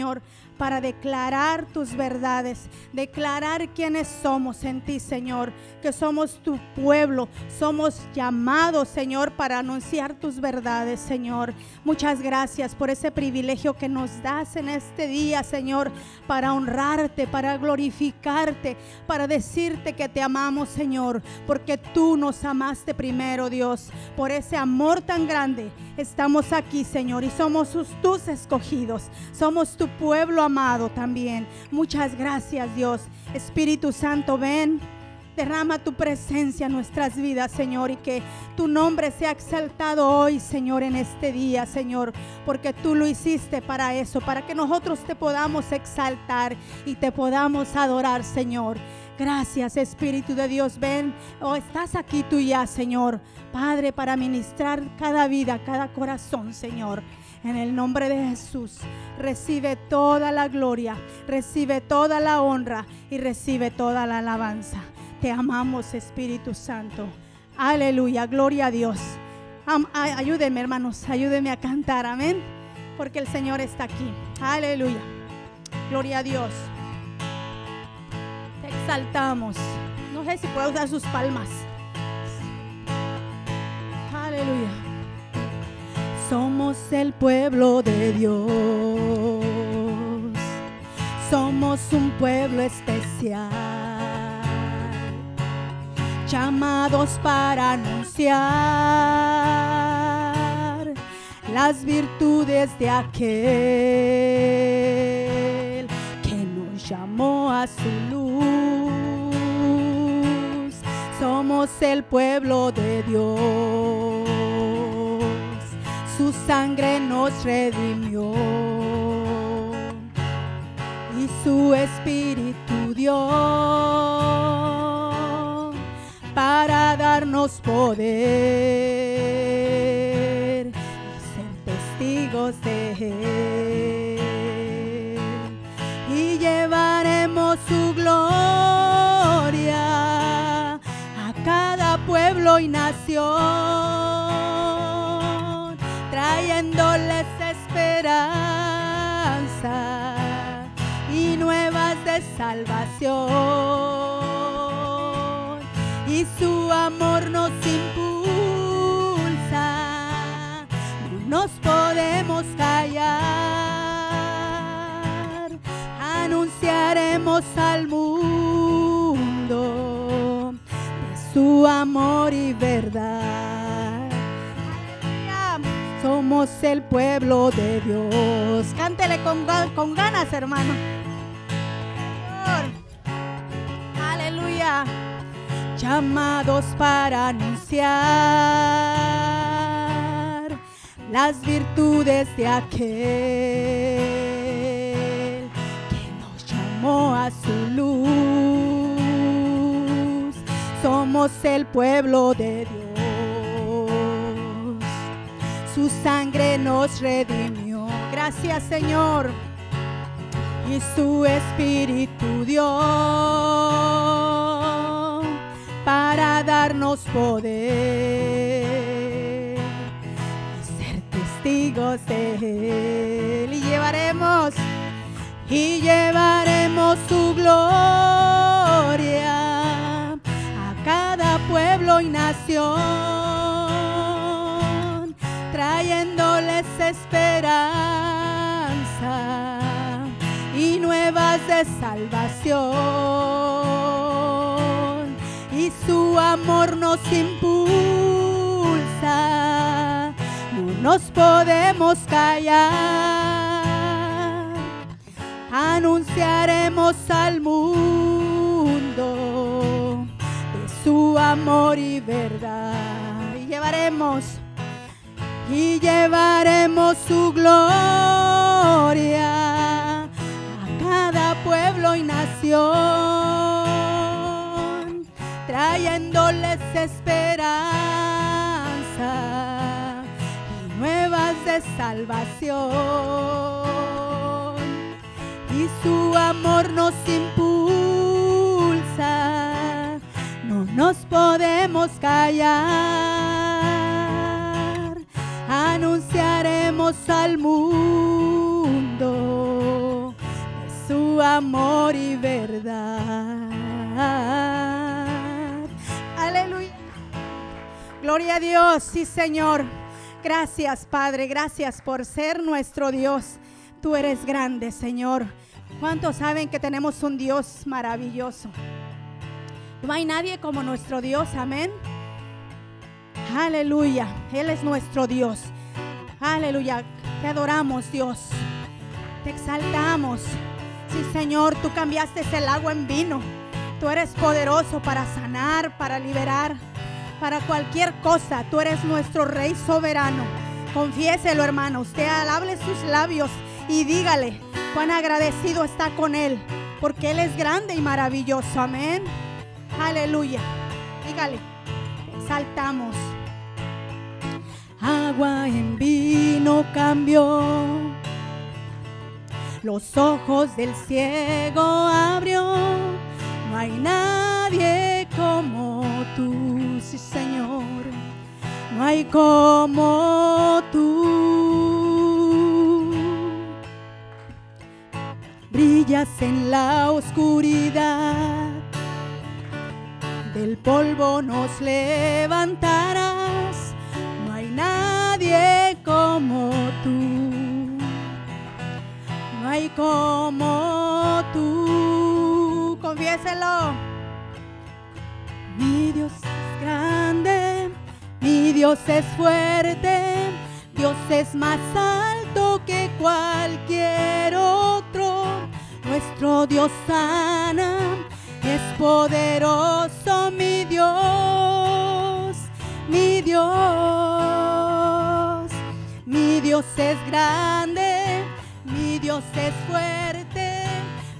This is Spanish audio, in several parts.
Señor, para declarar tus verdades, declarar quiénes somos en ti, Señor, que somos tu pueblo, somos llamados, Señor, para anunciar tus verdades, Señor. Muchas gracias por ese privilegio que nos das en este día, Señor, para honrarte, para glorificarte, para decirte que te amamos, Señor, porque tú nos amaste primero, Dios. Por ese amor tan grande estamos aquí, Señor, y somos tus escogidos, somos tu pueblo amado también. Muchas gracias, Dios. Espíritu Santo, ven. Derrama tu presencia en nuestras vidas, Señor, y que tu nombre sea exaltado hoy, Señor, en este día, Señor, porque tú lo hiciste para eso, para que nosotros te podamos exaltar y te podamos adorar, Señor. Gracias, Espíritu de Dios. Ven, oh, estás aquí tú ya, Señor. Padre, para ministrar cada vida, cada corazón, Señor. En el nombre de Jesús, recibe toda la gloria, recibe toda la honra y recibe toda la alabanza. Te amamos, Espíritu Santo. Aleluya, gloria a Dios. ayúdenme, hermanos, ayúdenme a cantar, amén. Porque el Señor está aquí. Aleluya. Gloria a Dios. Te exaltamos. No sé si puedo usar sus palmas. Aleluya. Somos el pueblo de Dios. Somos un pueblo especial. Llamados para anunciar las virtudes de aquel que nos llamó a su luz. Somos el pueblo de Dios su sangre nos redimió. Y su espíritu dio para darnos poder y ser testigos de él. Y llevaremos su gloria a cada pueblo y nación trayéndoles esperanza y nuevas de salvación. Y su amor nos impulsa, no nos podemos callar, anunciaremos al mundo de su amor y verdad. Somos el pueblo de Dios. Cántele con, ganas, hermano. Aleluya. Llamados para anunciar las virtudes de aquel que nos llamó a su luz. Somos el pueblo de Dios su sangre nos redimió. Gracias Señor. Y su espíritu dio para darnos poder y ser testigos de él. Y llevaremos, y llevaremos su gloria a cada pueblo y nación esperanza y nuevas de salvación. Y su amor nos impulsa, no nos podemos callar. Anunciaremos al mundo de su amor y verdad. Y llevaremos y llevaremos su gloria a cada pueblo y nación, trayéndoles esperanza y nuevas de salvación. Y su amor nos impulsa, no nos podemos callar anunciaremos al mundo tu amor y verdad. Aleluya. Gloria a Dios, sí Señor. Gracias Padre, gracias por ser nuestro Dios. Tú eres grande, Señor. ¿Cuántos saben que tenemos un Dios maravilloso? No hay nadie como nuestro Dios, amén. Aleluya, Él es nuestro Dios. Aleluya, te adoramos Dios. Te exaltamos. Sí, Señor, tú cambiaste el agua en vino. Tú eres poderoso para sanar, para liberar, para cualquier cosa. Tú eres nuestro Rey soberano. Confiéselo, hermano. Usted alable sus labios y dígale cuán agradecido está con Él, porque Él es grande y maravilloso. Amén. Aleluya. Dígale, exaltamos. Agua en vino cambió. Los ojos del ciego abrió. No hay nadie como tú, sí Señor. No hay como tú. Brillas en la oscuridad. Del polvo nos levantarás. No hay nadie como tú. No hay como tú. Confiéselo. Mi Dios es grande, mi Dios es fuerte, Dios es más alto que cualquier otro. Nuestro Dios sana, es poderoso mi Dios, mi Dios. Mi Dios es grande, mi Dios es fuerte,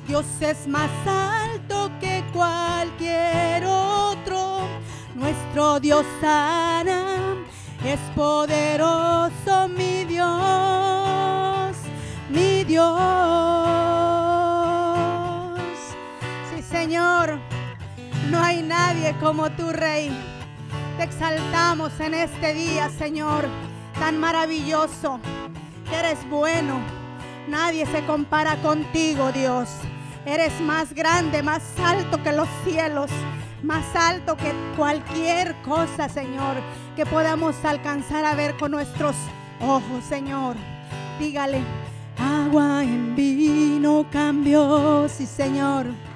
Dios es más alto que cualquier otro. Nuestro Dios sana, es poderoso mi Dios, mi Dios. Señor, no hay nadie como tu Rey. Te exaltamos en este día, Señor, tan maravilloso. Eres bueno. Nadie se compara contigo, Dios. Eres más grande, más alto que los cielos, más alto que cualquier cosa, Señor, que podamos alcanzar a ver con nuestros ojos, Señor. Dígale, agua en vino cambió, sí, Señor.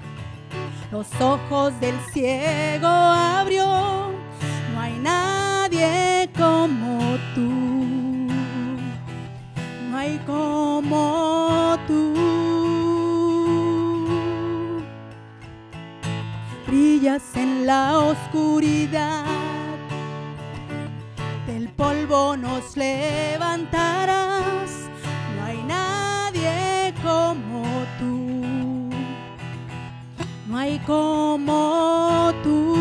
Los ojos del ciego abrió. No hay nadie como tú. No hay como tú. Brillas en la oscuridad. Del polvo nos levantarás. No hay nadie como tú. No hay como tú.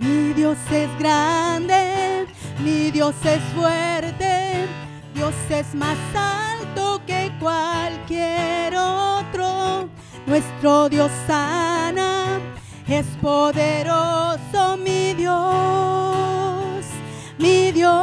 Mi Dios es grande, mi Dios es fuerte, Dios es más alto que cualquier otro. Nuestro Dios sana, es poderoso mi Dios, mi Dios.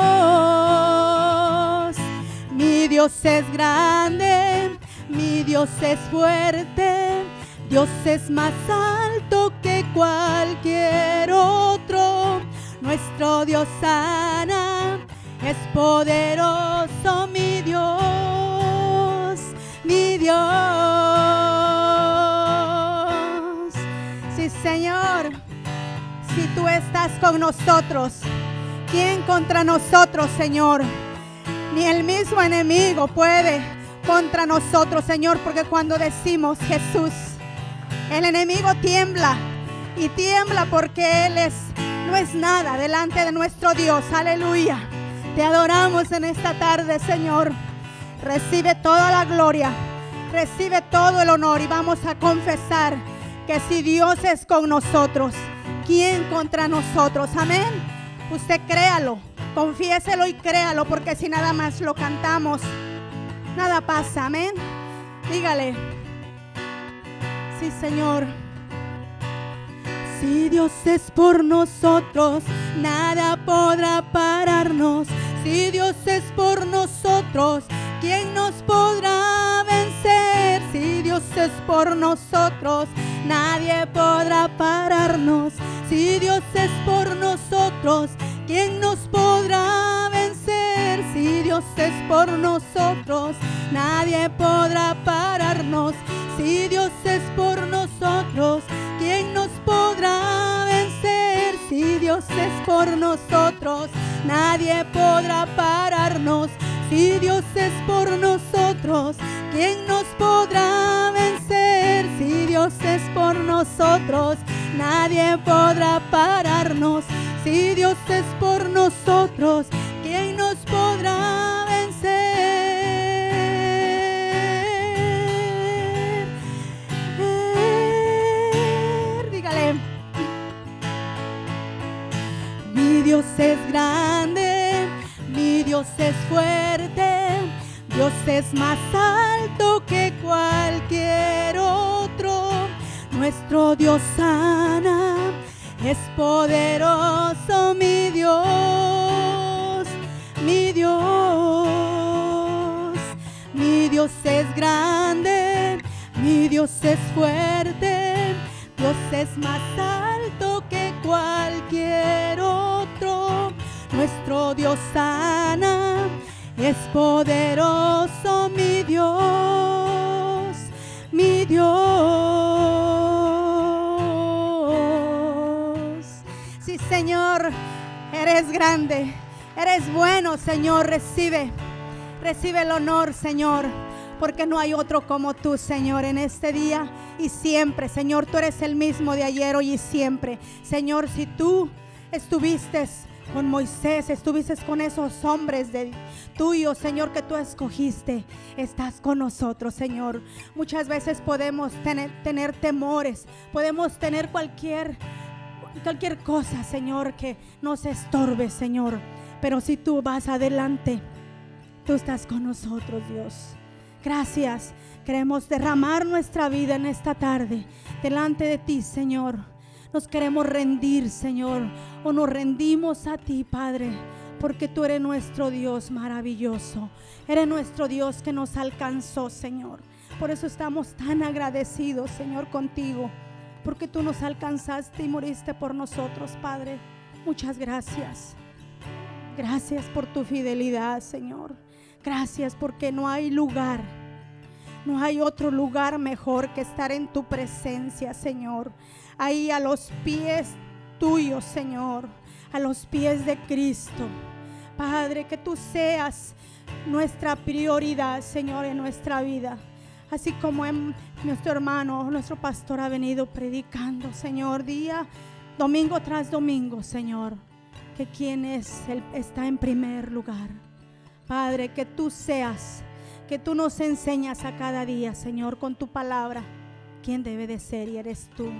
Mi Dios es grande, mi Dios es fuerte, Dios es más alto que cualquier otro. Nuestro Dios sana, es poderoso mi Dios, mi Dios. Sí, Señor, si tú estás con nosotros, ¿quién contra nosotros, Señor? Ni el mismo enemigo puede contra nosotros, Señor, porque cuando decimos Jesús, el enemigo tiembla y tiembla porque Él es, no es nada delante de nuestro Dios. Aleluya. Te adoramos en esta tarde, Señor. Recibe toda la gloria, recibe todo el honor y vamos a confesar que si Dios es con nosotros, ¿quién contra nosotros? Amén. Usted créalo, confiéselo y créalo, porque si nada más lo cantamos, nada pasa. Amén. Dígale. Sí, Señor. Si Dios es por nosotros, nada podrá pararnos. Si Dios es por nosotros, ¿quién nos podrá vencer? Si Dios es por nosotros, nadie podrá pararnos. Si Dios es por nosotros, ¿quién nos podrá vencer? Si Dios es por nosotros, nadie podrá pararnos. Si Dios es por nosotros, ¿quién nos podrá vencer? Si Dios es por nosotros, nadie podrá pararnos. Si Dios es por nosotros, ¿quién nos podrá vencer? Si Dios es por nosotros, nadie podrá pararnos. Si Dios es por nosotros, ¿quién nos podrá vencer? Dígale, mi Dios es grande, mi Dios es fuerte, Dios es más alto que cualquier otro. Nuestro Dios sana, es poderoso mi Dios, mi Dios. Mi Dios es grande, mi Dios es fuerte, Dios es más alto que cualquier otro. Nuestro Dios sana, es poderoso mi Dios, mi Dios. Sí, Señor, eres grande, eres bueno, Señor, recibe, recibe el honor, Señor. Porque no hay otro como tú, Señor, en este día y siempre. Señor, tú eres el mismo de ayer, hoy y siempre. Señor, si tú estuviste con Moisés, estuviste con esos hombres de tuyo, Señor, que tú escogiste. Estás con nosotros, Señor. Muchas veces podemos tener, tener temores, podemos tener cualquier, cualquier cosa, Señor, que nos estorbe, Señor. Pero si tú vas adelante, tú estás con nosotros, Dios. Gracias. Queremos derramar nuestra vida en esta tarde delante de ti, Señor. Nos queremos rendir, Señor, o nos rendimos a ti, Padre, porque tú eres nuestro Dios maravilloso. Eres nuestro Dios que nos alcanzó, Señor. Por eso estamos tan agradecidos, Señor, contigo, porque tú nos alcanzaste y moriste por nosotros, Padre. Muchas gracias. Gracias por tu fidelidad, Señor. Gracias porque no hay lugar, no hay otro lugar mejor que estar en tu presencia, Señor. Ahí a los pies tuyos, Señor, a los pies de Cristo. Padre, que tú seas nuestra prioridad, Señor, en nuestra vida. Así como en nuestro hermano, nuestro pastor ha venido predicando, Señor, día, domingo tras domingo, Señor, que quien es, Él está en primer lugar. Padre, que tú seas, que tú nos enseñas a cada día, Señor, con tu palabra, quién debe de ser y eres tú.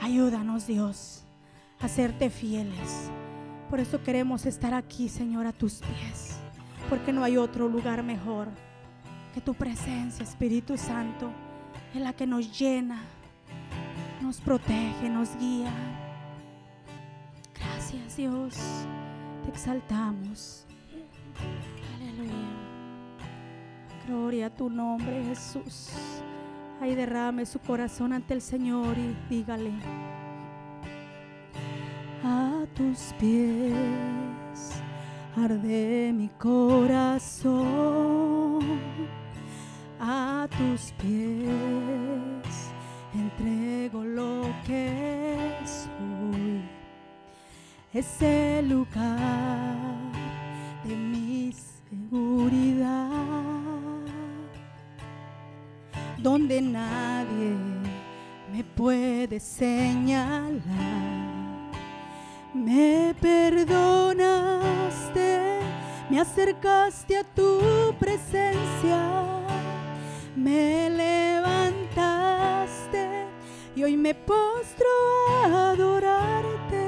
Ayúdanos, Dios, a serte fieles. Por eso queremos estar aquí, Señor, a tus pies, porque no hay otro lugar mejor que tu presencia, Espíritu Santo, en la que nos llena, nos protege, nos guía. Gracias, Dios, te exaltamos. Aleluya. Gloria a tu nombre, Jesús. Ahí derrame su corazón ante el Señor y dígale. A tus pies arde mi corazón. A tus pies entrego lo que soy. Es el lugar de mi seguridad, donde nadie me puede señalar. Me perdonaste, me acercaste a tu presencia, me levantaste y hoy me postro a adorarte.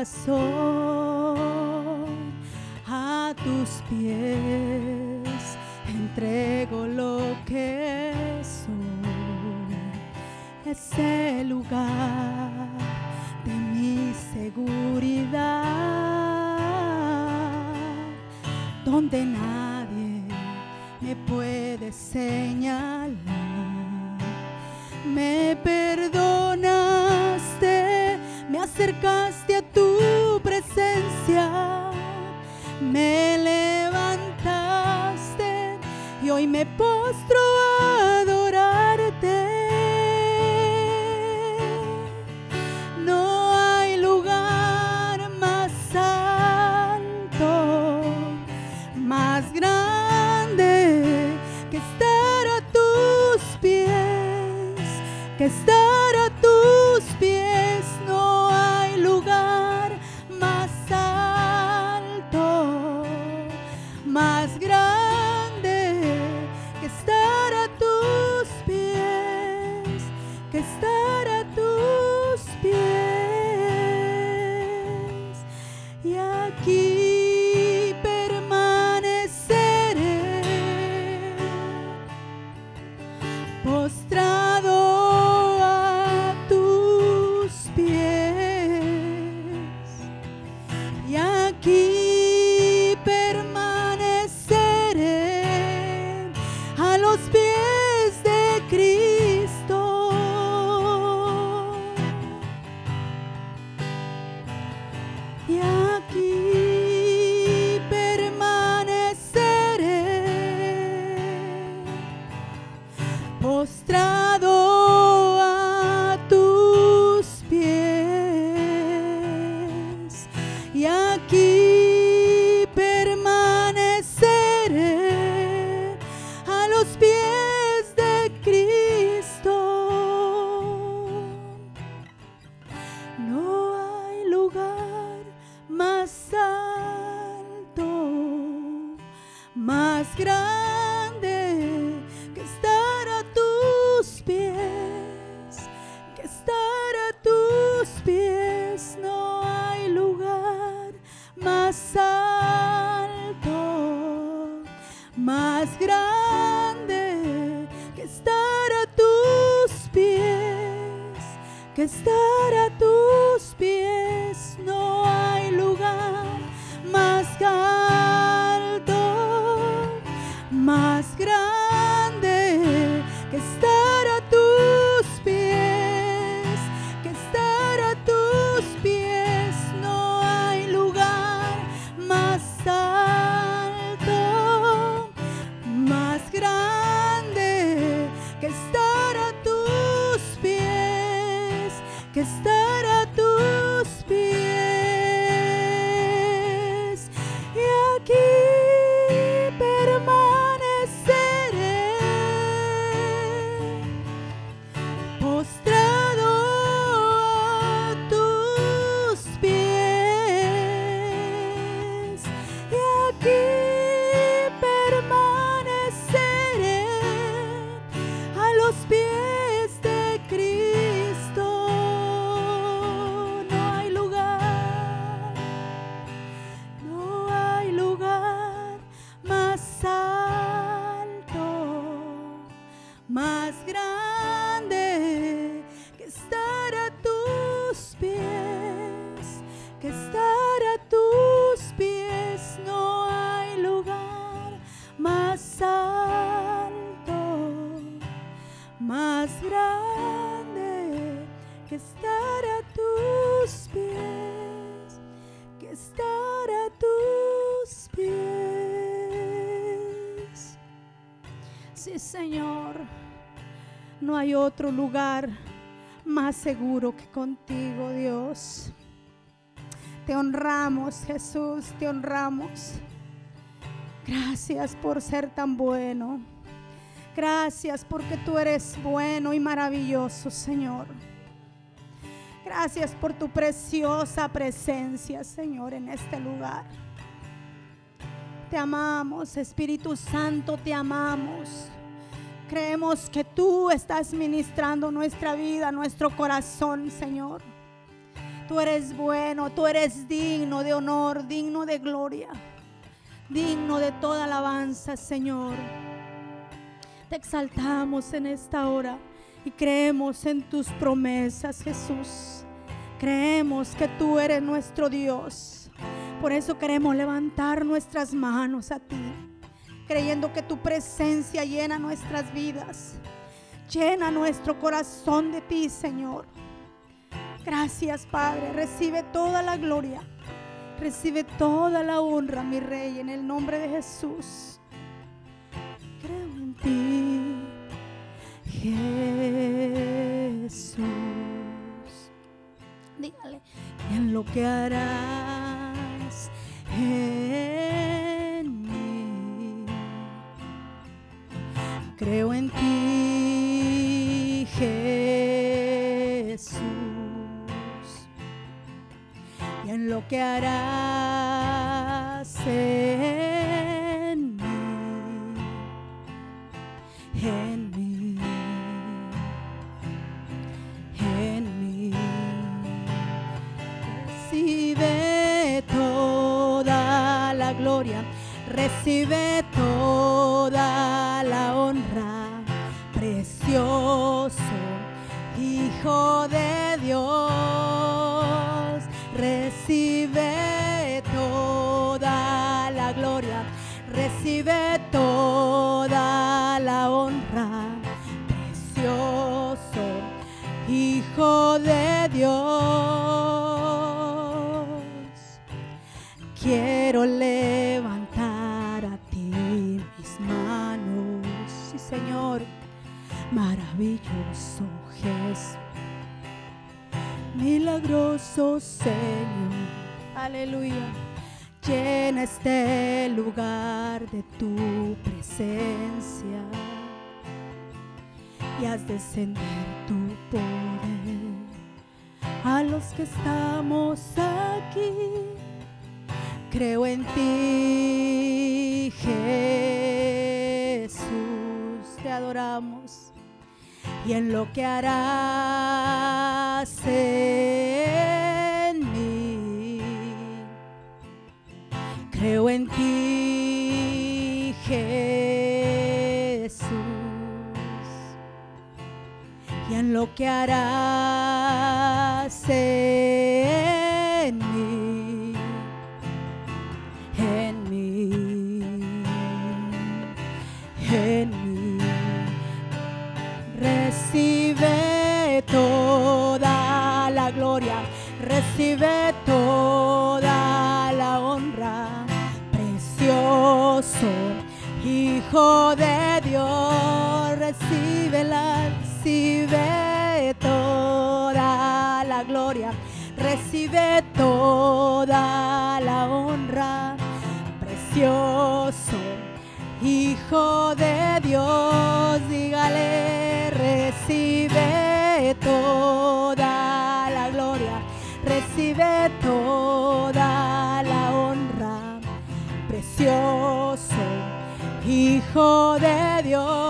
corazón. hay otro lugar más seguro que contigo, Dios. Te honramos, Jesús, te honramos. Gracias por ser tan bueno. Gracias porque tú eres bueno y maravilloso, Señor. Gracias por tu preciosa presencia, Señor, en este lugar. Te amamos, Espíritu Santo, te amamos. Creemos que tú estás ministrando nuestra vida, nuestro corazón, Señor. Tú eres bueno, tú eres digno de honor, digno de gloria, digno de toda alabanza, Señor. Te exaltamos en esta hora y creemos en tus promesas, Jesús. Creemos que tú eres nuestro Dios. Por eso queremos levantar nuestras manos a ti creyendo que tu presencia llena nuestras vidas. Llena nuestro corazón de ti, Señor. Gracias, Padre. Recibe toda la gloria. Recibe toda la honra, mi Rey, en el nombre de Jesús. Creo en ti, Jesús. Dígale, en lo que harás. Creo en ti, Jesús, y en lo que harás en mí, en mí, en mí. Recibe toda la gloria, recibe toda Hijo de Dios, recibe toda la gloria, recibe toda la honra, precioso Hijo de Dios. Quiero levantar a ti mis manos, sí Señor, maravilloso Jesús, milagroso Señor, aleluya. Llena este lugar de tu presencia y haz descender tu poder a los que estamos aquí. Creo en ti, Jesús, te adoramos y en lo que harás en mí. Creo en ti, Jesús y en lo que harás en toda la honra, precioso Hijo de Dios, dígale, recibe toda la gloria, recibe toda la honra, precioso Hijo de Dios,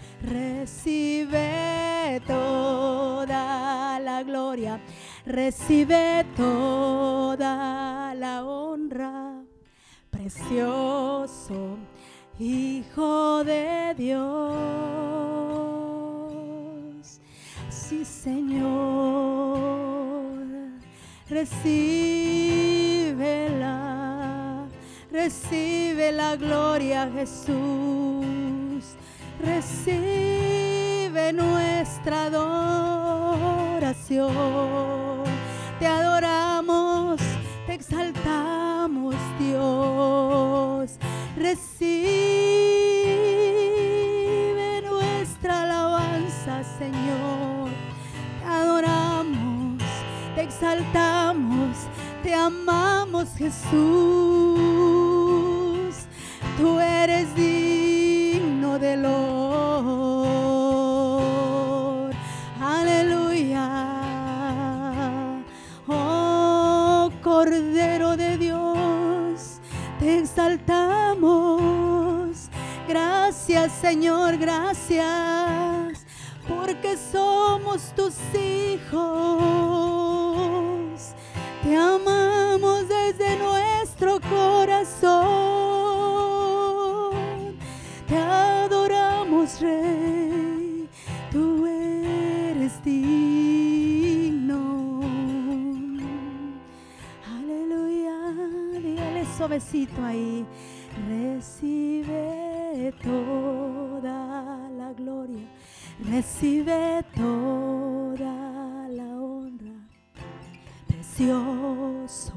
recibe toda la gloria, recibe toda la honra, precioso Hijo de Dios. Sí, Señor, recíbela, recibe la gloria, Jesús. Recibe nuestra adoración. Te adoramos, te exaltamos, Dios. Recibe nuestra alabanza, Señor. Te adoramos, te exaltamos, te amamos, Jesús. Tú eres Dios digno de honor. Aleluya. Oh Cordero de Dios, te exaltamos. Gracias Señor, gracias, porque somos tus hijos. Te amamos desde nuestro corazón. Rey. Tú eres digno. Aleluya. Dígale suavecito ahí. Recibe toda la gloria. Recibe toda la honra precioso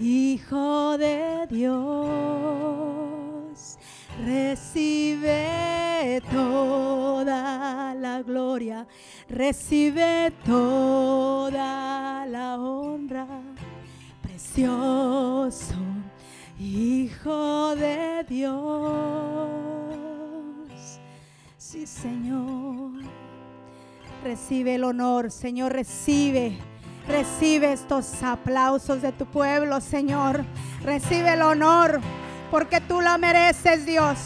Hijo de Dios, recibe toda la honra, precioso Hijo de Dios. Sí, Señor, recibe el honor, Señor, recibe Recibe estos aplausos de tu pueblo, Señor. Recibe el honor, porque tú lo mereces, Dios.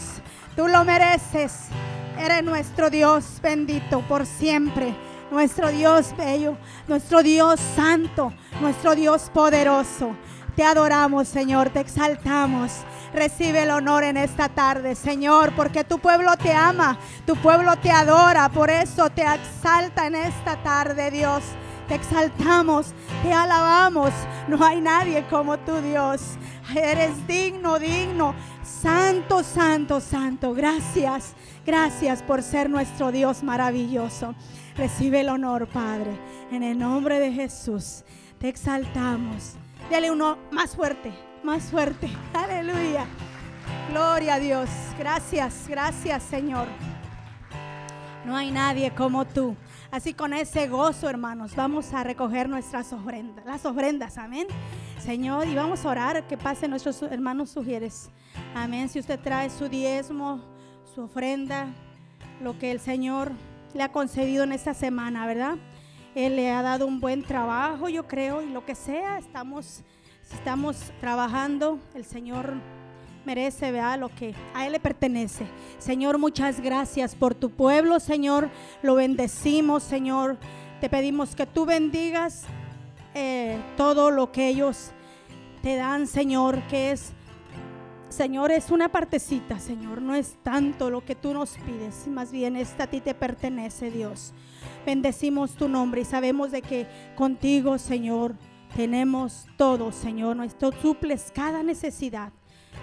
Tú lo mereces. Eres nuestro Dios bendito por siempre. Nuestro Dios bello, nuestro Dios santo, nuestro Dios poderoso. Te adoramos, Señor, te exaltamos. Recibe el honor en esta tarde, Señor, porque tu pueblo te ama, tu pueblo te adora, por eso te exalta en esta tarde, Dios te exaltamos, te alabamos. No hay nadie como tú, Dios. Eres digno, digno, santo, santo, santo. Gracias, gracias por ser nuestro Dios maravilloso. Recibe el honor, Padre. En el nombre de Jesús, te exaltamos. Dale uno más fuerte, más fuerte. Aleluya. Gloria a Dios. Gracias, gracias, Señor. No hay nadie como tú. Así con ese gozo, hermanos, vamos a recoger nuestras ofrendas, las ofrendas, amén. Señor, y vamos a orar que pasen nuestros hermanos sugieres. Amén. Si usted trae su diezmo, su ofrenda, lo que el Señor le ha concedido en esta semana, ¿verdad? Él le ha dado un buen trabajo, yo creo, y lo que sea, estamos, estamos trabajando, el Señor merece, vea lo que a Él le pertenece. Señor, muchas gracias por tu pueblo, Señor. Lo bendecimos, Señor. Te pedimos que tú bendigas eh, todo lo que ellos te dan, Señor, que es, Señor, es una partecita, Señor. No es tanto lo que tú nos pides, más bien esta a ti te pertenece, Dios. Bendecimos tu nombre y sabemos de que contigo, Señor, tenemos todo, Señor. Tú suples cada necesidad.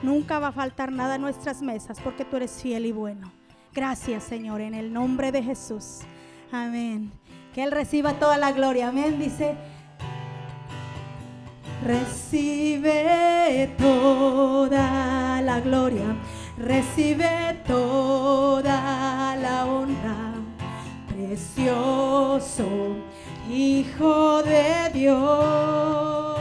Nunca va a faltar nada en nuestras mesas porque tú eres fiel y bueno. Gracias, Señor, en el nombre de Jesús. Amén. Que Él reciba toda la gloria. Amén. Dice, recibe toda la gloria. Recibe toda la honra. Precioso Hijo de Dios.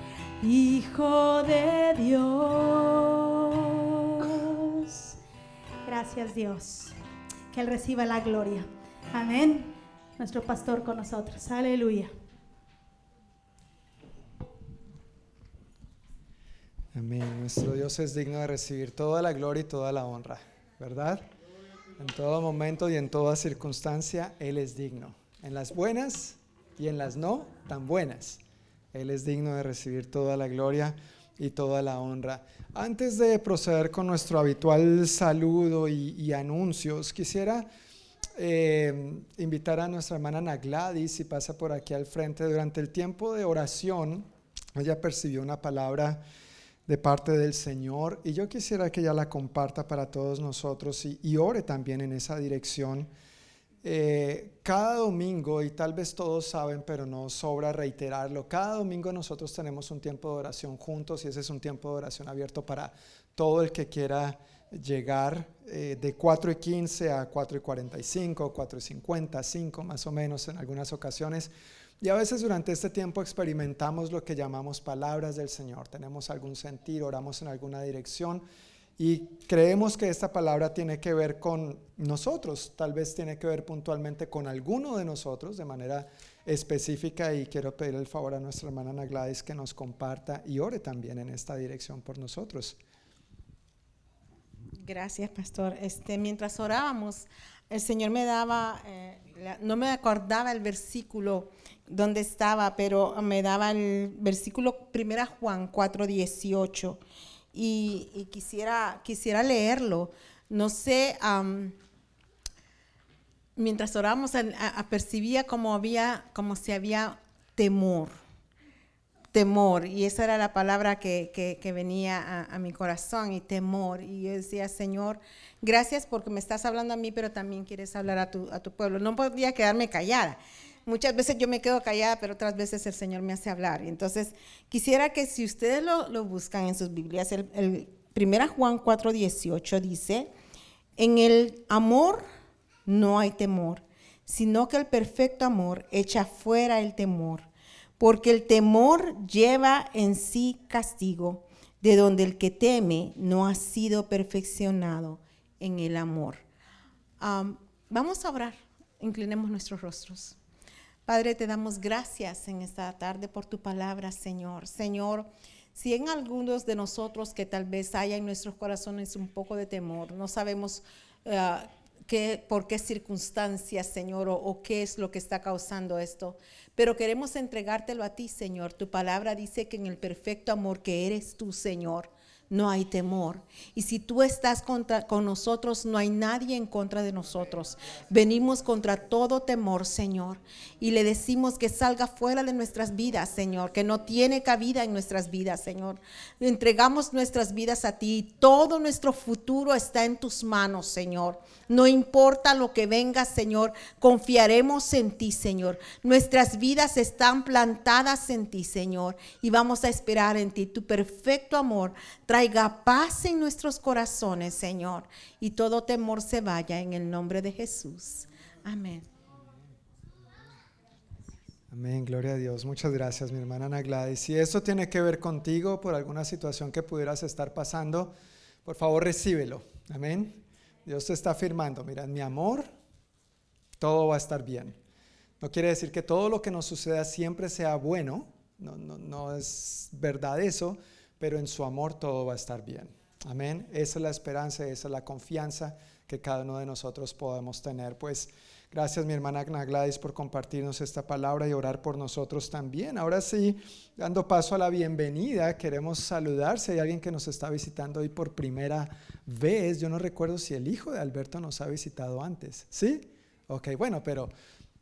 Hijo de Dios. Gracias Dios. Que Él reciba la gloria. Amén. Nuestro pastor con nosotros. Aleluya. Amén. Nuestro Dios es digno de recibir toda la gloria y toda la honra, ¿verdad? En todo momento y en toda circunstancia, Él es digno. En las buenas y en las no tan buenas. Él es digno de recibir toda la gloria y toda la honra. Antes de proceder con nuestro habitual saludo y, anuncios, quisiera eh, invitar a nuestra hermana Nagladis, si pasa por aquí al frente, durante el tiempo de oración, ella percibió una palabra de parte del Señor y yo quisiera que ella la comparta para todos nosotros y, ore también en esa dirección. Eh, cada domingo, y tal vez todos saben, pero no sobra reiterarlo, cada domingo nosotros tenemos un tiempo de oración juntos y ese es un tiempo de oración abierto para todo el que quiera llegar eh, de 4 y 15 a 4 y 45, 4 y 50, 5 más o menos en algunas ocasiones. Y a veces durante este tiempo experimentamos lo que llamamos palabras del Señor. Tenemos algún sentido, oramos en alguna dirección y creemos que esta palabra tiene que ver con nosotros, tal vez tiene que ver puntualmente con alguno de nosotros de manera específica y quiero pedir el favor a nuestra hermana Ana Gladys que nos comparta y ore también en esta dirección por nosotros. Gracias, pastor. Este, mientras orábamos, el Señor me daba, eh, no me acordaba el versículo donde estaba, pero me daba el versículo 1 Juan 4, 18 y, quisiera, quisiera leerlo. No sé, mientras orábamos, apercibía como había, como si había temor temor, y esa era la palabra que, venía a, mi corazón, y temor. Y yo decía, Señor, gracias porque me estás hablando a mí, pero también quieres hablar a tu, a tu pueblo. No podía quedarme callada. Muchas veces yo me quedo callada, pero otras veces el Señor me hace hablar. Entonces, quisiera que si ustedes lo, buscan en sus Biblias, el, el 1 Juan 4, 18 dice, en el amor no hay temor, sino que el perfecto amor echa fuera el temor porque el temor lleva en sí castigo, de donde el que teme no ha sido perfeccionado en el amor. vamos a orar, inclinemos nuestros rostros. Padre, te damos gracias en esta tarde por tu palabra, Señor. Señor, si en algunos de nosotros que tal vez haya en nuestros corazones un poco de temor, no sabemos uh, qué, por qué circunstancias, Señor, o qué es lo que está causando esto pero queremos entregártelo a ti, Señor. Tu palabra dice que en el perfecto amor que eres tú, Señor, no hay temor. Y si tú estás contra, con nosotros, no hay nadie en contra de nosotros. Venimos contra todo temor, Señor. Y le decimos que salga fuera de nuestras vidas, Señor, que no tiene cabida en nuestras vidas, Señor. Entregamos nuestras vidas a ti. Todo nuestro futuro está en tus manos, Señor. No importa lo que venga, Señor, confiaremos en ti, Señor. Nuestras vidas están plantadas en ti, Señor, y vamos a esperar en ti. Tu perfecto amor traiga paz en nuestros corazones, Señor, y todo temor se vaya en el nombre de Jesús. Amén. Amén, gloria a Dios. Muchas gracias, mi hermana Ana Gladys. Si esto tiene que ver contigo por alguna situación que pudieras estar pasando, por favor recíbelo. Amén. Dios te está afirmando, mira, mi amor, todo va a estar bien. No quiere decir que todo lo que nos suceda siempre sea bueno, no, no, es verdad eso, pero en su amor todo va a estar bien. Amén. Esa es la esperanza, esa es la confianza que cada uno de nosotros podemos tener. Pues Gracias mi hermana Agna Gladys por compartirnos esta palabra y orar por nosotros también. Ahora sí, dando paso a la bienvenida, queremos saludar si hay alguien que nos está visitando hoy por primera vez. Yo no recuerdo si el hijo de Alberto nos ha visitado antes. ¿Sí? Ok, bueno, pero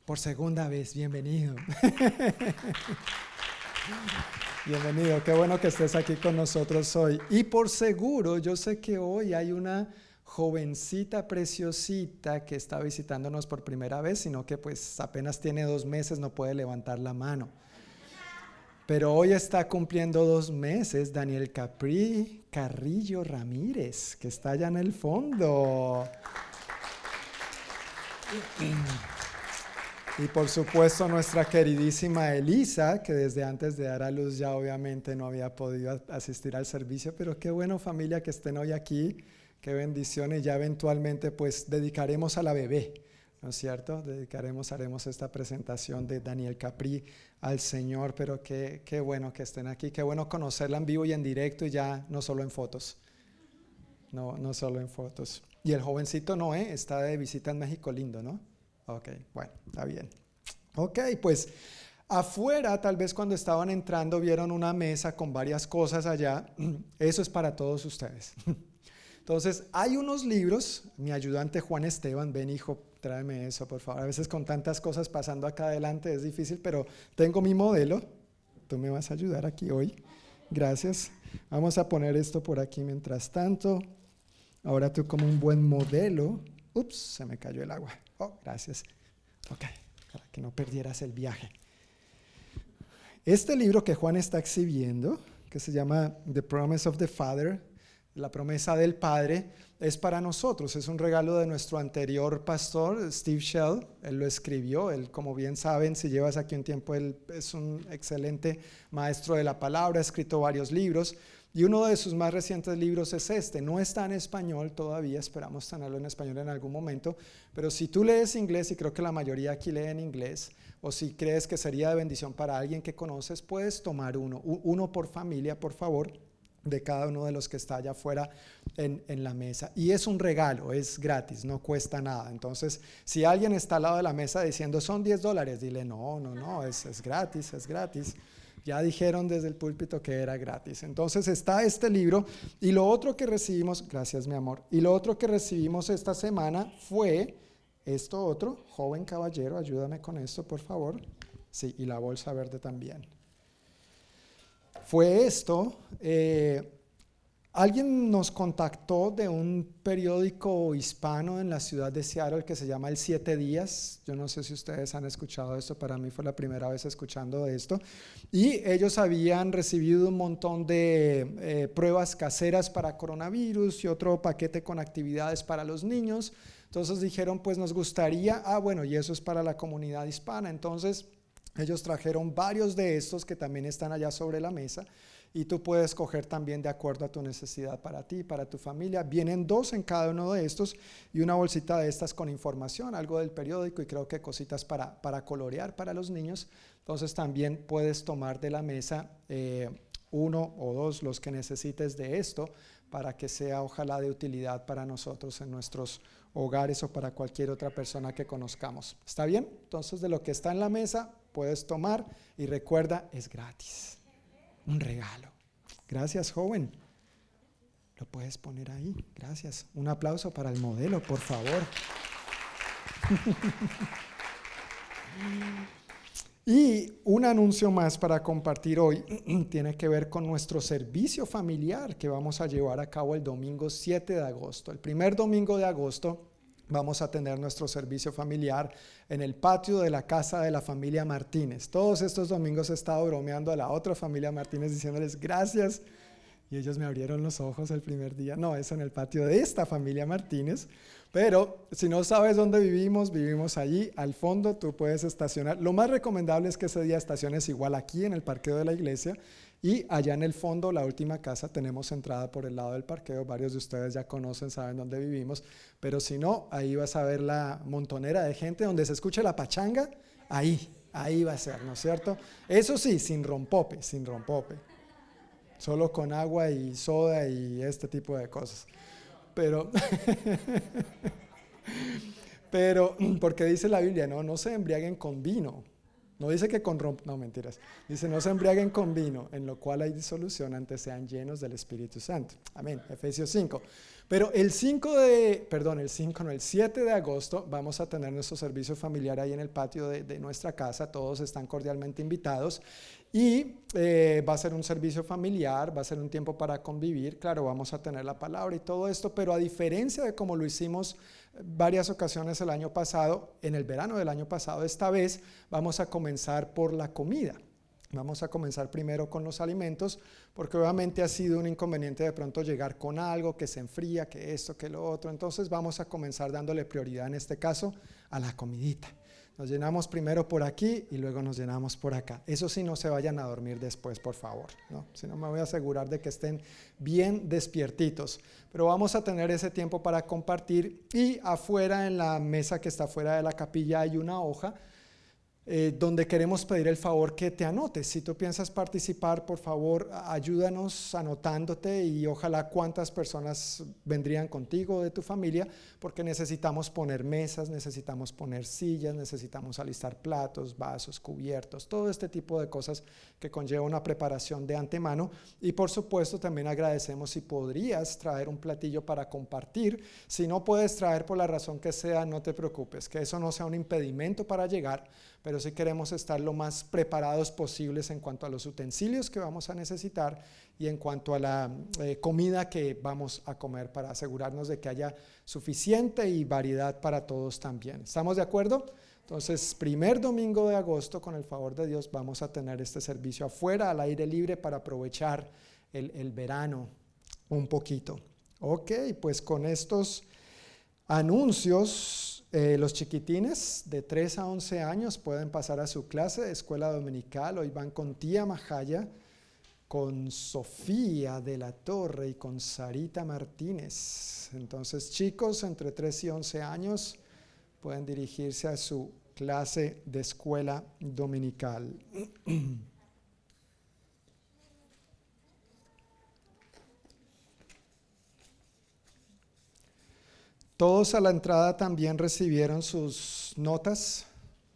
por segunda vez, bienvenido. bienvenido, qué bueno que estés aquí con nosotros hoy. Y por seguro, yo sé que hoy hay una jovencita preciosita que está visitándonos por primera vez, sino que pues apenas tiene dos meses, no puede levantar la mano. Pero hoy está cumpliendo dos meses Daniel Capri Carrillo Ramírez, que está allá en el fondo. Y por supuesto nuestra queridísima Elisa, que desde antes de dar a luz ya obviamente no había podido asistir al servicio, pero qué bueno familia que estén hoy aquí qué bendiciones. Ya eventualmente pues dedicaremos a la bebé, ¿no es cierto? Dedicaremos, haremos esta presentación de Daniel Capri al Señor, pero qué, qué bueno que estén aquí, qué bueno conocerla en vivo y en directo y ya no solo en fotos. No, no solo en fotos. Y el jovencito Noé está de visita en México lindo, ¿no? Ok, bueno, está bien. Ok, pues afuera, tal vez cuando estaban entrando, vieron una mesa con varias cosas allá. Eso es para todos ustedes. Entonces, hay unos libros, mi ayudante Juan Esteban, ven hijo, tráeme eso, por favor. A veces con tantas cosas pasando acá adelante es difícil, pero tengo mi modelo, tú me vas a ayudar aquí hoy. Gracias. Vamos a poner esto por aquí mientras tanto. Ahora tú como un buen modelo. Ups, se me cayó el agua. Oh, gracias. Ok, para que no perdieras el viaje. Este libro que Juan está exhibiendo, que se llama The Promise of the Father, la promesa del Padre, es para nosotros. Es un regalo de nuestro anterior pastor, Steve Shell. Él lo escribió. Él, como bien saben, si llevas aquí un tiempo, él es un excelente maestro de la palabra, ha escrito varios libros. Y uno de sus más recientes libros es este. No está en español todavía, esperamos tenerlo en español en algún momento. Pero si tú lees inglés, y creo que la mayoría aquí lee en inglés, o si crees que sería de bendición para alguien que conoces, puedes tomar uno, uno por familia, por favor de cada uno de los que está allá afuera en, la mesa. Y es un regalo, es gratis, no cuesta nada. Entonces, si alguien está al lado de la mesa diciendo son 10 dólares, dile no, no, no, es, es gratis, es gratis. Ya dijeron desde el púlpito que era gratis. Entonces está este libro y lo otro que recibimos, gracias mi amor, y lo otro que recibimos esta semana fue esto otro, joven caballero, ayúdame con esto por favor. Sí, y la bolsa verde también fue esto. Eh, alguien nos contactó de un periódico hispano en la ciudad de Seattle que se llama El Siete Días. Yo no sé si ustedes han escuchado esto, para mí fue la primera vez escuchando esto. Y ellos habían recibido un montón de eh, pruebas caseras para coronavirus y otro paquete con actividades para los niños. Entonces dijeron, pues nos gustaría, ah, bueno, y eso es para la comunidad hispana. Entonces ellos trajeron varios de estos que también están allá sobre la mesa y tú puedes coger también de acuerdo a tu necesidad para ti, para tu familia. Vienen dos en cada uno de estos y una bolsita de estas con información, algo del periódico y creo que cositas para, para colorear para los niños. Entonces también puedes tomar de la mesa eh, uno o dos los que necesites de esto para que sea ojalá de utilidad para nosotros en nuestros hogares o para cualquier otra persona que conozcamos. ¿Está bien? Entonces de lo que está en la mesa, puedes tomar y recuerda, es gratis. Un regalo. Gracias, joven. Lo puedes poner ahí. Gracias. Un aplauso para el modelo, por favor. Y un anuncio más para compartir hoy tiene que ver con nuestro servicio familiar que vamos a llevar a cabo el domingo 7 de agosto. El primer domingo de agosto vamos a tener nuestro servicio familiar en el patio de la casa de la familia Martínez. Todos estos domingos he estado bromeando a la otra familia Martínez diciéndoles gracias y ellos me abrieron los ojos el primer día. No, es en el patio de esta familia Martínez. Pero si no sabes dónde vivimos, vivimos allí al fondo, tú puedes estacionar. Lo más recomendable es que ese día estaciones igual aquí en el parqueo de la iglesia y allá en el fondo, la última casa, tenemos entrada por el lado del parqueo. Varios de ustedes ya conocen, saben dónde vivimos. Pero si no, ahí vas a ver la montonera de gente donde se escucha la pachanga. Ahí, ahí va a ser, ¿no es cierto? Eso sí, sin rompope, sin rompope. Solo con agua y soda y este tipo de cosas. Pero, pero, porque dice la Biblia, no, no se embriaguen con vino no dice que con romp, no mentiras. Dice, no se embriaguen con vino, en lo cual hay disolución antes sean llenos del Espíritu Santo. Amén. Efesios 5. Pero el 5 de, perdón, el 5, no, el 7 de agosto vamos a tener nuestro servicio familiar ahí en el patio de, nuestra casa. Todos están cordialmente invitados. Y eh, va a ser un servicio familiar, va a ser un tiempo para convivir. Claro, vamos a tener la palabra y todo esto, pero a diferencia de como lo hicimos varias ocasiones el año pasado, en el verano del año pasado, esta vez vamos a comenzar por la comida. Vamos a comenzar primero con los alimentos, porque obviamente ha sido un inconveniente de pronto llegar con algo que se enfría, que esto, que lo otro. Entonces vamos a comenzar dándole prioridad en este caso a la comidita. Nos llenamos primero por aquí y luego nos llenamos por acá. Eso sí, no se vayan a dormir después, por favor. ¿no? Si no, me voy a asegurar de que estén bien despiertitos. Pero vamos a tener ese tiempo para compartir y afuera en la mesa que está fuera de la capilla hay una hoja eh, donde queremos pedir el favor que te anotes. Si tú piensas participar, por favor, ayúdanos anotándote y ojalá cuántas personas vendrían contigo de tu familia, porque necesitamos poner mesas, necesitamos poner sillas, necesitamos alistar platos, vasos, cubiertos, todo este tipo de cosas que conlleva una preparación de antemano. Y por supuesto, también agradecemos si podrías traer un platillo para compartir. Si no puedes traer por la razón que sea, no te preocupes, que eso no sea un impedimento para llegar, pero sí queremos estar lo más preparados posibles en cuanto a los utensilios que vamos a necesitar y en cuanto a la eh, comida que vamos a comer para asegurarnos de que haya suficiente y variedad para todos también. ¿Estamos de acuerdo? Entonces, primer domingo de agosto, con el favor de Dios, vamos a tener este servicio afuera, al aire libre, para aprovechar el, el verano un poquito. Ok, pues con estos anuncios, eh, los chiquitines de 3 a 11 años pueden pasar a su clase de escuela dominical. Hoy van con tía Majaya con Sofía de la Torre y con Sarita Martínez. Entonces, chicos entre 3 y 11 años pueden dirigirse a su clase de escuela dominical. Todos a la entrada también recibieron sus notas,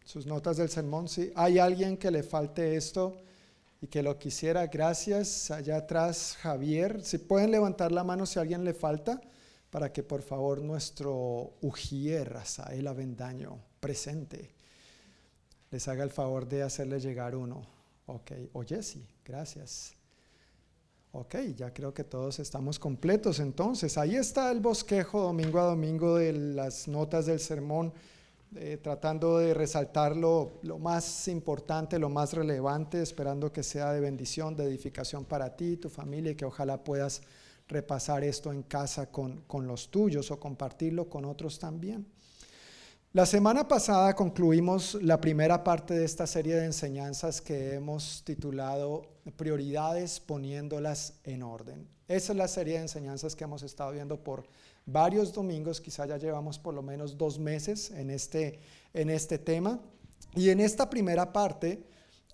sus notas del sermón. Si hay alguien que le falte esto, y que lo quisiera. Gracias. Allá atrás, Javier. Si pueden levantar la mano si alguien le falta, para que por favor nuestro Ujier, Razael Avendaño, presente, les haga el favor de hacerle llegar uno. Ok. O Jesse, gracias. Ok, ya creo que todos estamos completos. Entonces, ahí está el bosquejo domingo a domingo de las notas del sermón. Eh, tratando de resaltar lo, más importante, lo más relevante, esperando que sea de bendición, de edificación para ti, tu familia, y que ojalá puedas repasar esto en casa con, con los tuyos o compartirlo con otros también. La semana pasada concluimos la primera parte de esta serie de enseñanzas que hemos titulado Prioridades poniéndolas en orden. Esa es la serie de enseñanzas que hemos estado viendo por varios domingos, quizá ya llevamos por lo menos dos meses en este, en este tema. Y en esta primera parte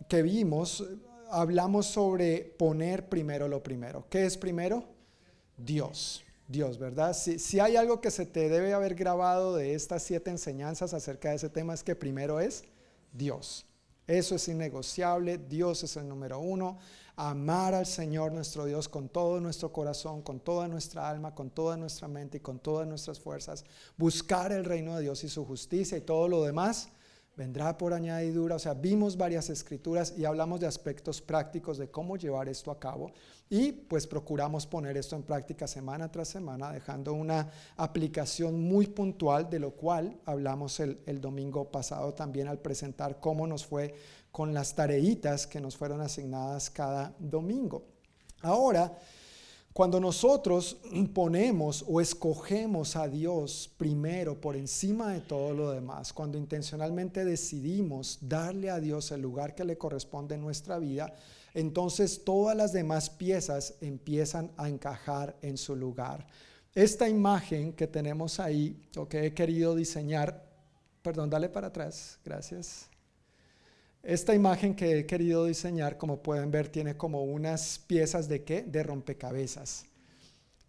que vimos, hablamos sobre poner primero lo primero. ¿Qué es primero? Dios. Dios, ¿verdad? Si, si, hay algo que se te debe haber grabado de estas siete enseñanzas acerca de ese tema es que primero es Dios. Eso es innegociable, Dios es el número uno amar al Señor nuestro Dios con todo nuestro corazón, con toda nuestra alma, con toda nuestra mente y con todas nuestras fuerzas, buscar el reino de Dios y su justicia y todo lo demás vendrá por añadidura. O sea, vimos varias escrituras y hablamos de aspectos prácticos de cómo llevar esto a cabo y pues procuramos poner esto en práctica semana tras semana, dejando una aplicación muy puntual de lo cual hablamos el, domingo pasado también al presentar cómo nos fue con las tareitas que nos fueron asignadas cada domingo. Ahora, cuando nosotros ponemos o escogemos a Dios primero por encima de todo lo demás, cuando intencionalmente decidimos darle a Dios el lugar que le corresponde en nuestra vida, entonces todas las demás piezas empiezan a encajar en su lugar. Esta imagen que tenemos ahí, o que he querido diseñar, perdón, dale para atrás, gracias. Esta imagen que he querido diseñar, como pueden ver, tiene como unas piezas de qué? De rompecabezas.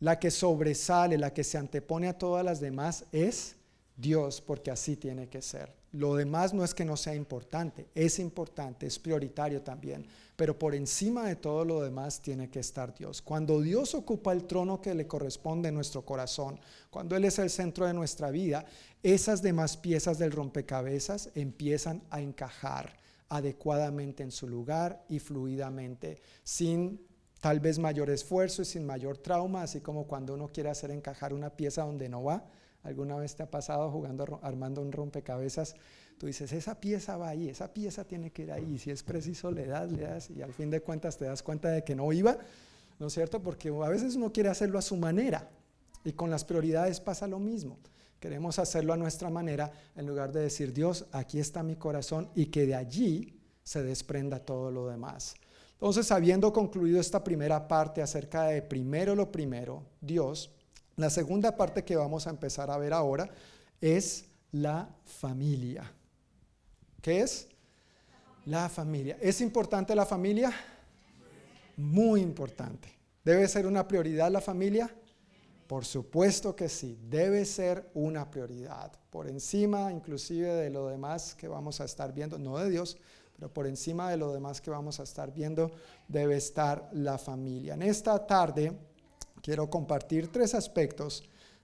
La que sobresale, la que se antepone a todas las demás es Dios, porque así tiene que ser. Lo demás no es que no sea importante, es importante, es prioritario también, pero por encima de todo lo demás tiene que estar Dios. Cuando Dios ocupa el trono que le corresponde en nuestro corazón, cuando Él es el centro de nuestra vida, esas demás piezas del rompecabezas empiezan a encajar adecuadamente en su lugar y fluidamente, sin tal vez mayor esfuerzo y sin mayor trauma, así como cuando uno quiere hacer encajar una pieza donde no va. ¿Alguna vez te ha pasado jugando, armando un rompecabezas? Tú dices, esa pieza va ahí, esa pieza tiene que ir ahí. Si es preciso, le das, le das, y al fin de cuentas te das cuenta de que no iba, ¿no es cierto? Porque a veces uno quiere hacerlo a su manera, y con las prioridades pasa lo mismo. Queremos hacerlo a nuestra manera en lugar de decir, Dios, aquí está mi corazón y que de allí se desprenda todo lo demás. Entonces, habiendo concluido esta primera parte acerca de primero lo primero, Dios, la segunda parte que vamos a empezar a ver ahora es la familia. ¿Qué es? La familia. ¿Es importante la familia? Muy importante. ¿Debe ser una prioridad la familia? Por supuesto que sí, debe ser una prioridad, por encima inclusive de lo demás que vamos a estar viendo, no de Dios, pero por encima de lo demás que vamos a estar viendo, debe estar la familia. En esta tarde quiero compartir tres aspectos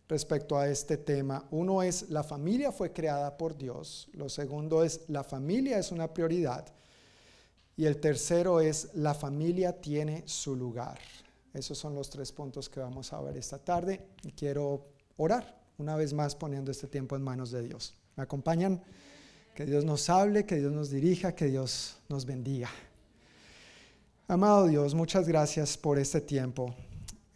respecto a este tema. Uno es, la familia fue creada por Dios. Lo segundo es, la familia es una prioridad. Y el tercero es, la familia tiene su lugar. Esos son los tres puntos que vamos a ver esta tarde. Y quiero orar una vez más poniendo este tiempo en manos de Dios. ¿Me acompañan? Que Dios nos hable, que Dios nos dirija, que Dios nos bendiga. Amado Dios, muchas gracias por este tiempo.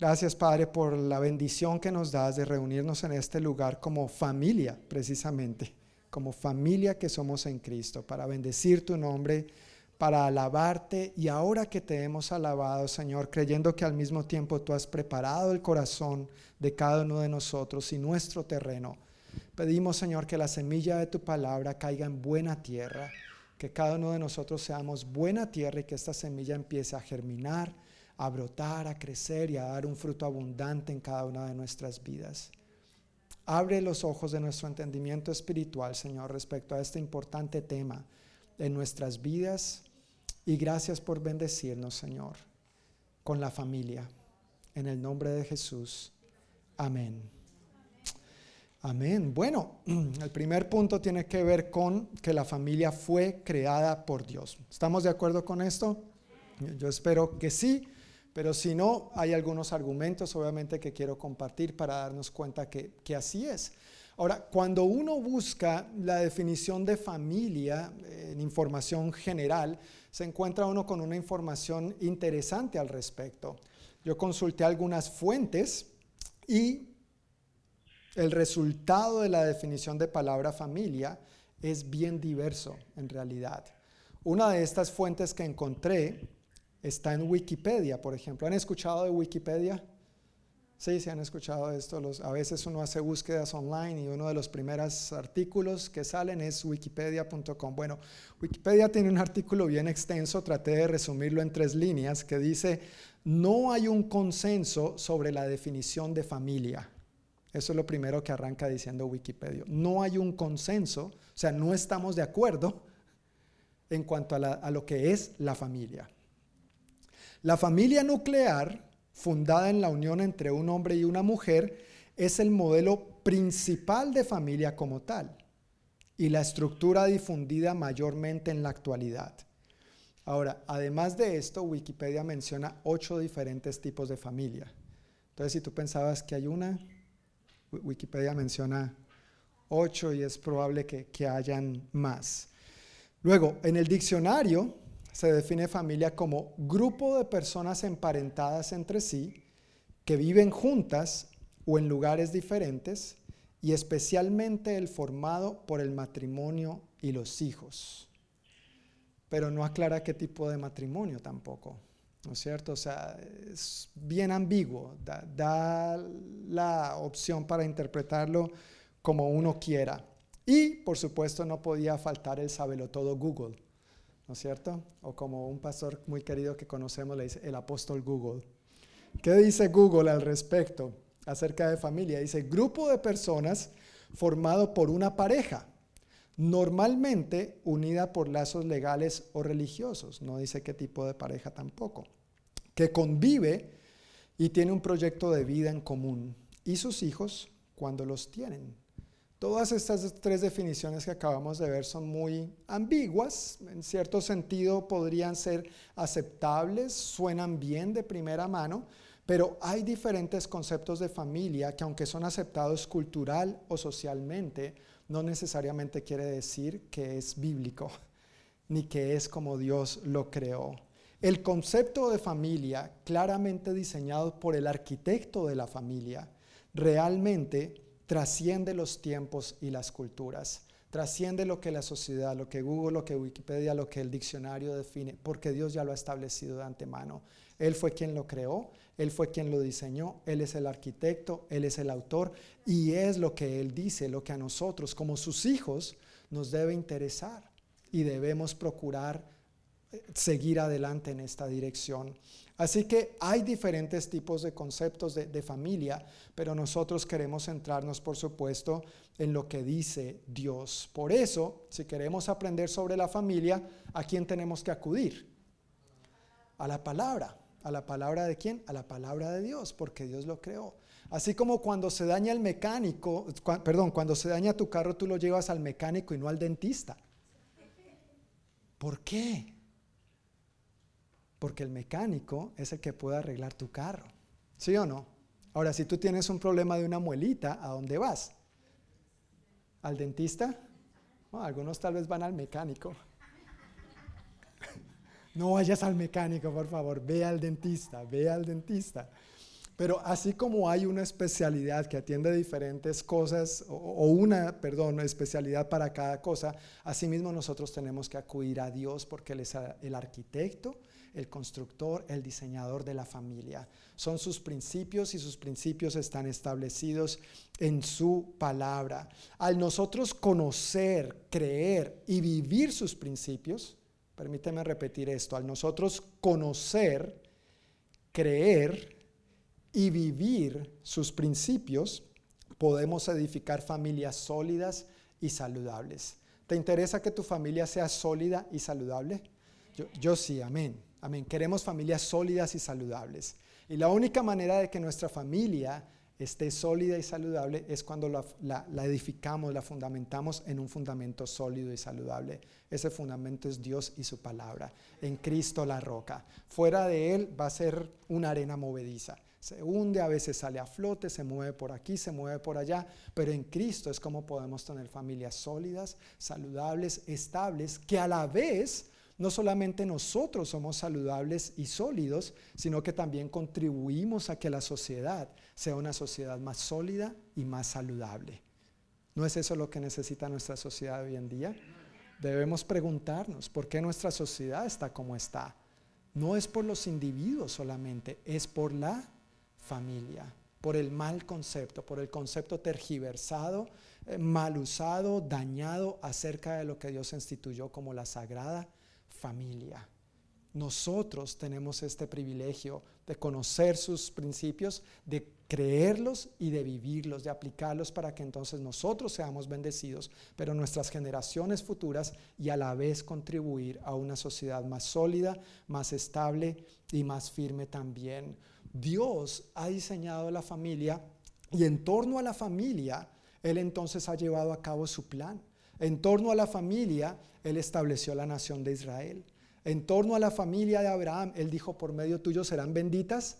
Gracias Padre por la bendición que nos das de reunirnos en este lugar como familia, precisamente, como familia que somos en Cristo, para bendecir tu nombre para alabarte y ahora que te hemos alabado, Señor, creyendo que al mismo tiempo tú has preparado el corazón de cada uno de nosotros y nuestro terreno, pedimos, Señor, que la semilla de tu palabra caiga en buena tierra, que cada uno de nosotros seamos buena tierra y que esta semilla empiece a germinar, a brotar, a crecer y a dar un fruto abundante en cada una de nuestras vidas. Abre los ojos de nuestro entendimiento espiritual, Señor, respecto a este importante tema en nuestras vidas y gracias por bendecirnos, Señor, con la familia. En el nombre de Jesús. Amén. Amén. Bueno, el primer punto tiene que ver con que la familia fue creada por Dios. ¿Estamos de acuerdo con esto? Yo espero que sí, pero si no, hay algunos argumentos obviamente que quiero compartir para darnos cuenta que, que así es. Ahora, cuando uno busca la definición de familia en información general, se encuentra uno con una información interesante al respecto. Yo consulté algunas fuentes y el resultado de la definición de palabra familia es bien diverso en realidad. Una de estas fuentes que encontré está en Wikipedia, por ejemplo. ¿Han escuchado de Wikipedia? Sí, se han escuchado esto. a veces uno hace búsquedas online y uno de los primeros artículos que salen es wikipedia.com. Bueno, Wikipedia tiene un artículo bien extenso, traté de resumirlo en tres líneas, que dice, no hay un consenso sobre la definición de familia. Eso es lo primero que arranca diciendo Wikipedia. No hay un consenso, o sea, no estamos de acuerdo en cuanto a, a lo que es la familia. La familia nuclear fundada en la unión entre un hombre y una mujer, es el modelo principal de familia como tal y la estructura difundida mayormente en la actualidad. Ahora, además de esto, Wikipedia menciona ocho diferentes tipos de familia. Entonces, si tú pensabas que hay una, Wikipedia menciona ocho y es probable que, que hayan más. Luego, en el diccionario, se define familia como grupo de personas emparentadas entre sí que viven juntas o en lugares diferentes y especialmente el formado por el matrimonio y los hijos. Pero no aclara qué tipo de matrimonio tampoco, ¿no es cierto? O sea, es bien ambiguo, da, la opción para interpretarlo como uno quiera. Y, por supuesto, no podía faltar el sabelotodo Google ¿no es cierto? O como un pastor muy querido que conocemos le dice el apóstol Google. ¿Qué dice Google al respecto acerca de familia? Dice, grupo de personas formado por una pareja, normalmente unida por lazos legales o religiosos, no dice qué tipo de pareja tampoco, que convive y tiene un proyecto de vida en común, y sus hijos cuando los tienen. Todas estas tres definiciones que acabamos de ver son muy ambiguas, en cierto sentido podrían ser aceptables, suenan bien de primera mano, pero hay diferentes conceptos de familia que aunque son aceptados cultural o socialmente, no necesariamente quiere decir que es bíblico, ni que es como Dios lo creó. El concepto de familia, claramente diseñado por el arquitecto de la familia, realmente trasciende los tiempos y las culturas, trasciende lo que la sociedad, lo que Google, lo que Wikipedia, lo que el diccionario define, porque Dios ya lo ha establecido de antemano. Él fue quien lo creó, Él fue quien lo diseñó, Él es el arquitecto, Él es el autor y es lo que Él dice, lo que a nosotros como sus hijos nos debe interesar y debemos procurar eh, seguir adelante en esta dirección. Así que hay diferentes tipos de conceptos de, familia, pero nosotros queremos centrarnos, por supuesto, en lo que dice Dios. Por eso, si queremos aprender sobre la familia, ¿a quién tenemos que acudir? A la palabra. ¿A la palabra de quién? A la palabra de Dios, porque Dios lo creó. Así como cuando se daña el mecánico, perdón, cuando se daña tu carro, tú lo llevas al mecánico y no al dentista. ¿Por qué? Porque el mecánico es el que puede arreglar tu carro. ¿Sí o no? Ahora, si tú tienes un problema de una muelita, ¿a dónde vas? ¿Al dentista? algunos tal vez van al mecánico. No vayas al mecánico, por favor, ve al dentista, ve al dentista. Pero así como hay una especialidad que atiende diferentes cosas, o, una, perdón, especialidad para cada cosa, asimismo nosotros tenemos que acudir a Dios porque Él es el arquitecto, el constructor, el diseñador de la familia. Son sus principios y sus principios están establecidos en su palabra. Al nosotros conocer, creer y vivir sus principios, Permíteme repetir esto. Al nosotros conocer, creer y vivir sus principios, podemos edificar familias sólidas y saludables. ¿Te interesa que tu familia sea sólida y saludable? Yo, yo, sí, amén. Amén. Queremos familias sólidas y saludables. Y la única manera de que nuestra familia esté sólida y saludable es cuando la, edificamos, la fundamentamos en un fundamento sólido y saludable. Ese fundamento es Dios y su palabra, en Cristo la roca. Fuera de Él va a ser una arena movediza. Se hunde, a veces sale a flote, se mueve por aquí, se mueve por allá, pero en Cristo es como podemos tener familias sólidas, saludables, estables, que a la vez no solamente nosotros somos saludables y sólidos, sino que también contribuimos a que la sociedad sea una sociedad más sólida y más saludable. ¿No es eso lo que necesita nuestra sociedad hoy en día? Debemos preguntarnos por qué nuestra sociedad está como está. No es por los individuos solamente, es por la familia, por el mal concepto, por el concepto tergiversado, eh, mal usado, dañado acerca de lo que Dios instituyó como la sagrada familia. Nosotros tenemos este privilegio de conocer sus principios, de creerlos y de vivirlos, de aplicarlos para que entonces nosotros seamos bendecidos, pero nuestras generaciones futuras y a la vez contribuir a una sociedad más sólida, más estable y más firme también. Dios ha diseñado la familia y en torno a la familia, Él entonces ha llevado a cabo su plan. En torno a la familia, Él estableció la nación de Israel. En torno a la familia de Abraham, Él dijo, por medio tuyo serán benditas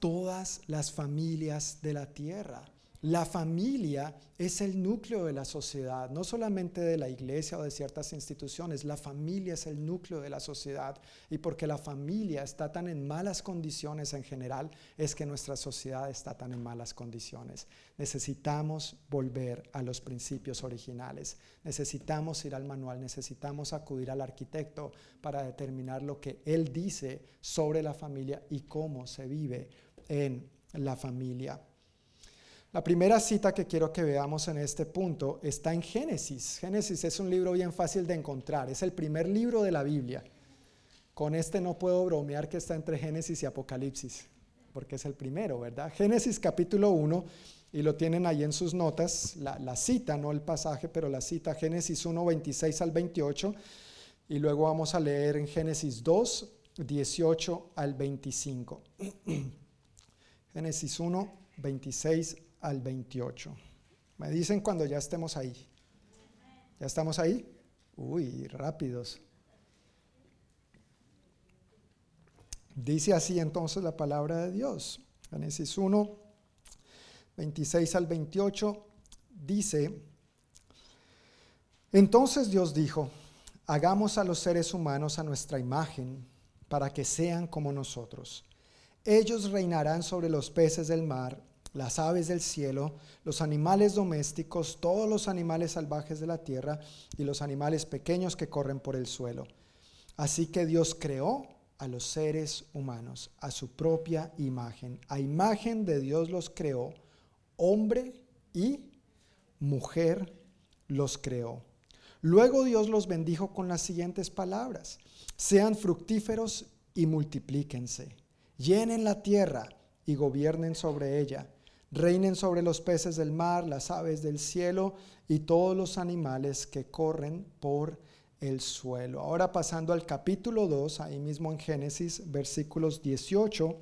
todas las familias de la tierra. La familia es el núcleo de la sociedad, no solamente de la iglesia o de ciertas instituciones, la familia es el núcleo de la sociedad y porque la familia está tan en malas condiciones en general, es que nuestra sociedad está tan en malas condiciones. Necesitamos volver a los principios originales, necesitamos ir al manual, necesitamos acudir al arquitecto para determinar lo que él dice sobre la familia y cómo se vive en la familia. La primera cita que quiero que veamos en este punto está en Génesis. Génesis es un libro bien fácil de encontrar, es el primer libro de la Biblia. Con este no puedo bromear que está entre Génesis y Apocalipsis, porque es el primero, ¿verdad? Génesis capítulo 1, y lo tienen ahí en sus notas, la, cita, no el pasaje, pero la cita, Génesis 1, 26 al 28, y luego vamos a leer en Génesis 2, 18 al 25. Génesis 1, 26 al 28. Me dicen cuando ya estemos ahí. ¿Ya estamos ahí? Uy, rápidos. Dice así entonces la palabra de Dios. Génesis 1, 26 al 28 dice, entonces Dios dijo, hagamos a los seres humanos a nuestra imagen para que sean como nosotros. Ellos reinarán sobre los peces del mar las aves del cielo, los animales domésticos, todos los animales salvajes de la tierra y los animales pequeños que corren por el suelo. Así que Dios creó a los seres humanos a su propia imagen. A imagen de Dios los creó, hombre y mujer los creó. Luego Dios los bendijo con las siguientes palabras. Sean fructíferos y multiplíquense. Llenen la tierra y gobiernen sobre ella reinen sobre los peces del mar, las aves del cielo y todos los animales que corren por el suelo. Ahora pasando al capítulo 2, ahí mismo en Génesis, versículos 18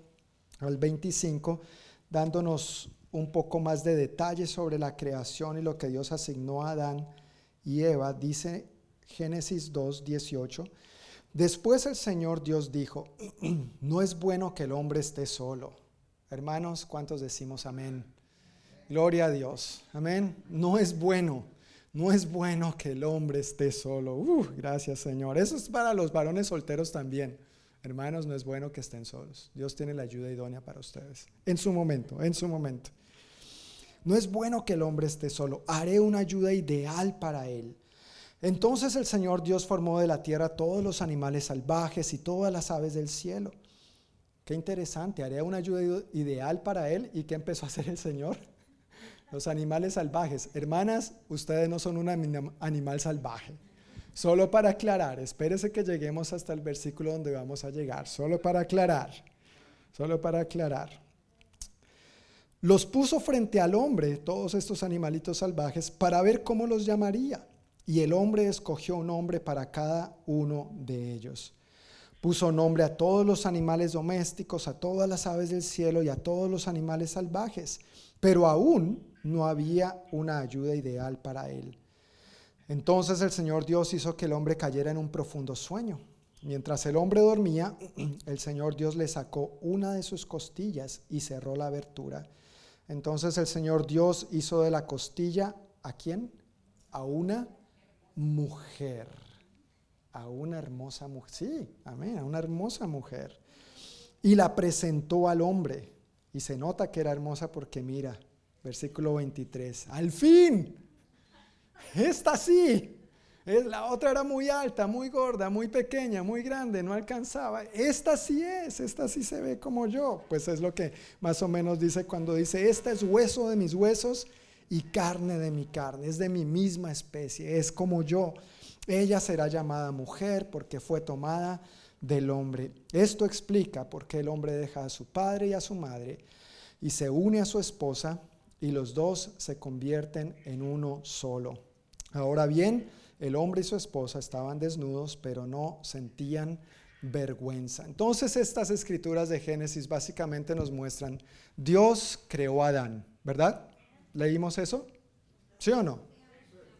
al 25, dándonos un poco más de detalles sobre la creación y lo que Dios asignó a Adán y Eva, dice Génesis 2, 18. Después el Señor Dios dijo, no es bueno que el hombre esté solo. Hermanos, ¿cuántos decimos amén? Gloria a Dios. Amén. No es bueno. No es bueno que el hombre esté solo. Uh, gracias Señor. Eso es para los varones solteros también. Hermanos, no es bueno que estén solos. Dios tiene la ayuda idónea para ustedes. En su momento, en su momento. No es bueno que el hombre esté solo. Haré una ayuda ideal para él. Entonces el Señor Dios formó de la tierra todos los animales salvajes y todas las aves del cielo. Qué interesante, haré una ayuda ideal para él. ¿Y qué empezó a hacer el Señor? Los animales salvajes. Hermanas, ustedes no son un animal salvaje. Solo para aclarar, espérese que lleguemos hasta el versículo donde vamos a llegar. Solo para aclarar. Solo para aclarar. Los puso frente al hombre, todos estos animalitos salvajes, para ver cómo los llamaría. Y el hombre escogió un nombre para cada uno de ellos. Puso nombre a todos los animales domésticos, a todas las aves del cielo y a todos los animales salvajes. Pero aún no había una ayuda ideal para él. Entonces el Señor Dios hizo que el hombre cayera en un profundo sueño. Mientras el hombre dormía, el Señor Dios le sacó una de sus costillas y cerró la abertura. Entonces el Señor Dios hizo de la costilla, ¿a quién? A una mujer. A una hermosa mujer. Sí, amén, a una hermosa mujer. Y la presentó al hombre. Y se nota que era hermosa porque mira, versículo 23, al fin, esta sí. La otra era muy alta, muy gorda, muy pequeña, muy grande, no alcanzaba. Esta sí es, esta sí se ve como yo. Pues es lo que más o menos dice cuando dice, esta es hueso de mis huesos y carne de mi carne, es de mi misma especie, es como yo. Ella será llamada mujer porque fue tomada del hombre. Esto explica por qué el hombre deja a su padre y a su madre y se une a su esposa y los dos se convierten en uno solo. Ahora bien, el hombre y su esposa estaban desnudos, pero no sentían vergüenza. Entonces estas escrituras de Génesis básicamente nos muestran, Dios creó a Adán, ¿verdad? ¿Leímos eso? ¿Sí o no?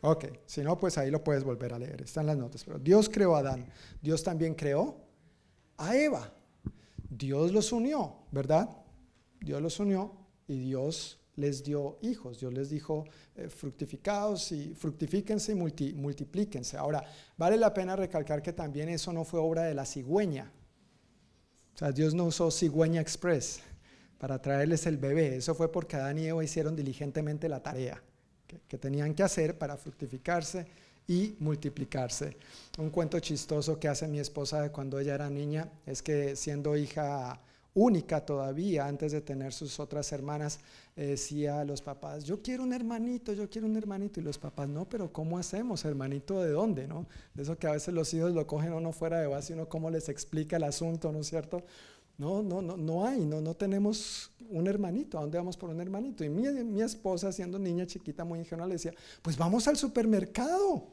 Ok, si no, pues ahí lo puedes volver a leer, están las notas. Pero Dios creó a Adán, Dios también creó a Eva. Dios los unió, ¿verdad? Dios los unió y Dios les dio hijos. Dios les dijo, eh, fructificados y fructifíquense y multiplíquense. Ahora, vale la pena recalcar que también eso no fue obra de la cigüeña. O sea, Dios no usó cigüeña express para traerles el bebé. Eso fue porque Adán y Eva hicieron diligentemente la tarea que, tenían que hacer para fructificarse y multiplicarse. Un cuento chistoso que hace mi esposa de cuando ella era niña es que siendo hija única todavía, antes de tener sus otras hermanas, eh, decía a los papás, yo quiero un hermanito, yo quiero un hermanito. Y los papás, no, pero ¿cómo hacemos? ¿Hermanito de dónde? ¿no? De eso que a veces los hijos lo cogen uno fuera de base, uno cómo les explica el asunto, ¿no es cierto? No, no, no, no hay, no, no tenemos un hermanito. ¿A dónde vamos por un hermanito? Y mi, mi esposa, siendo niña chiquita, muy ingenua, le decía, pues vamos al supermercado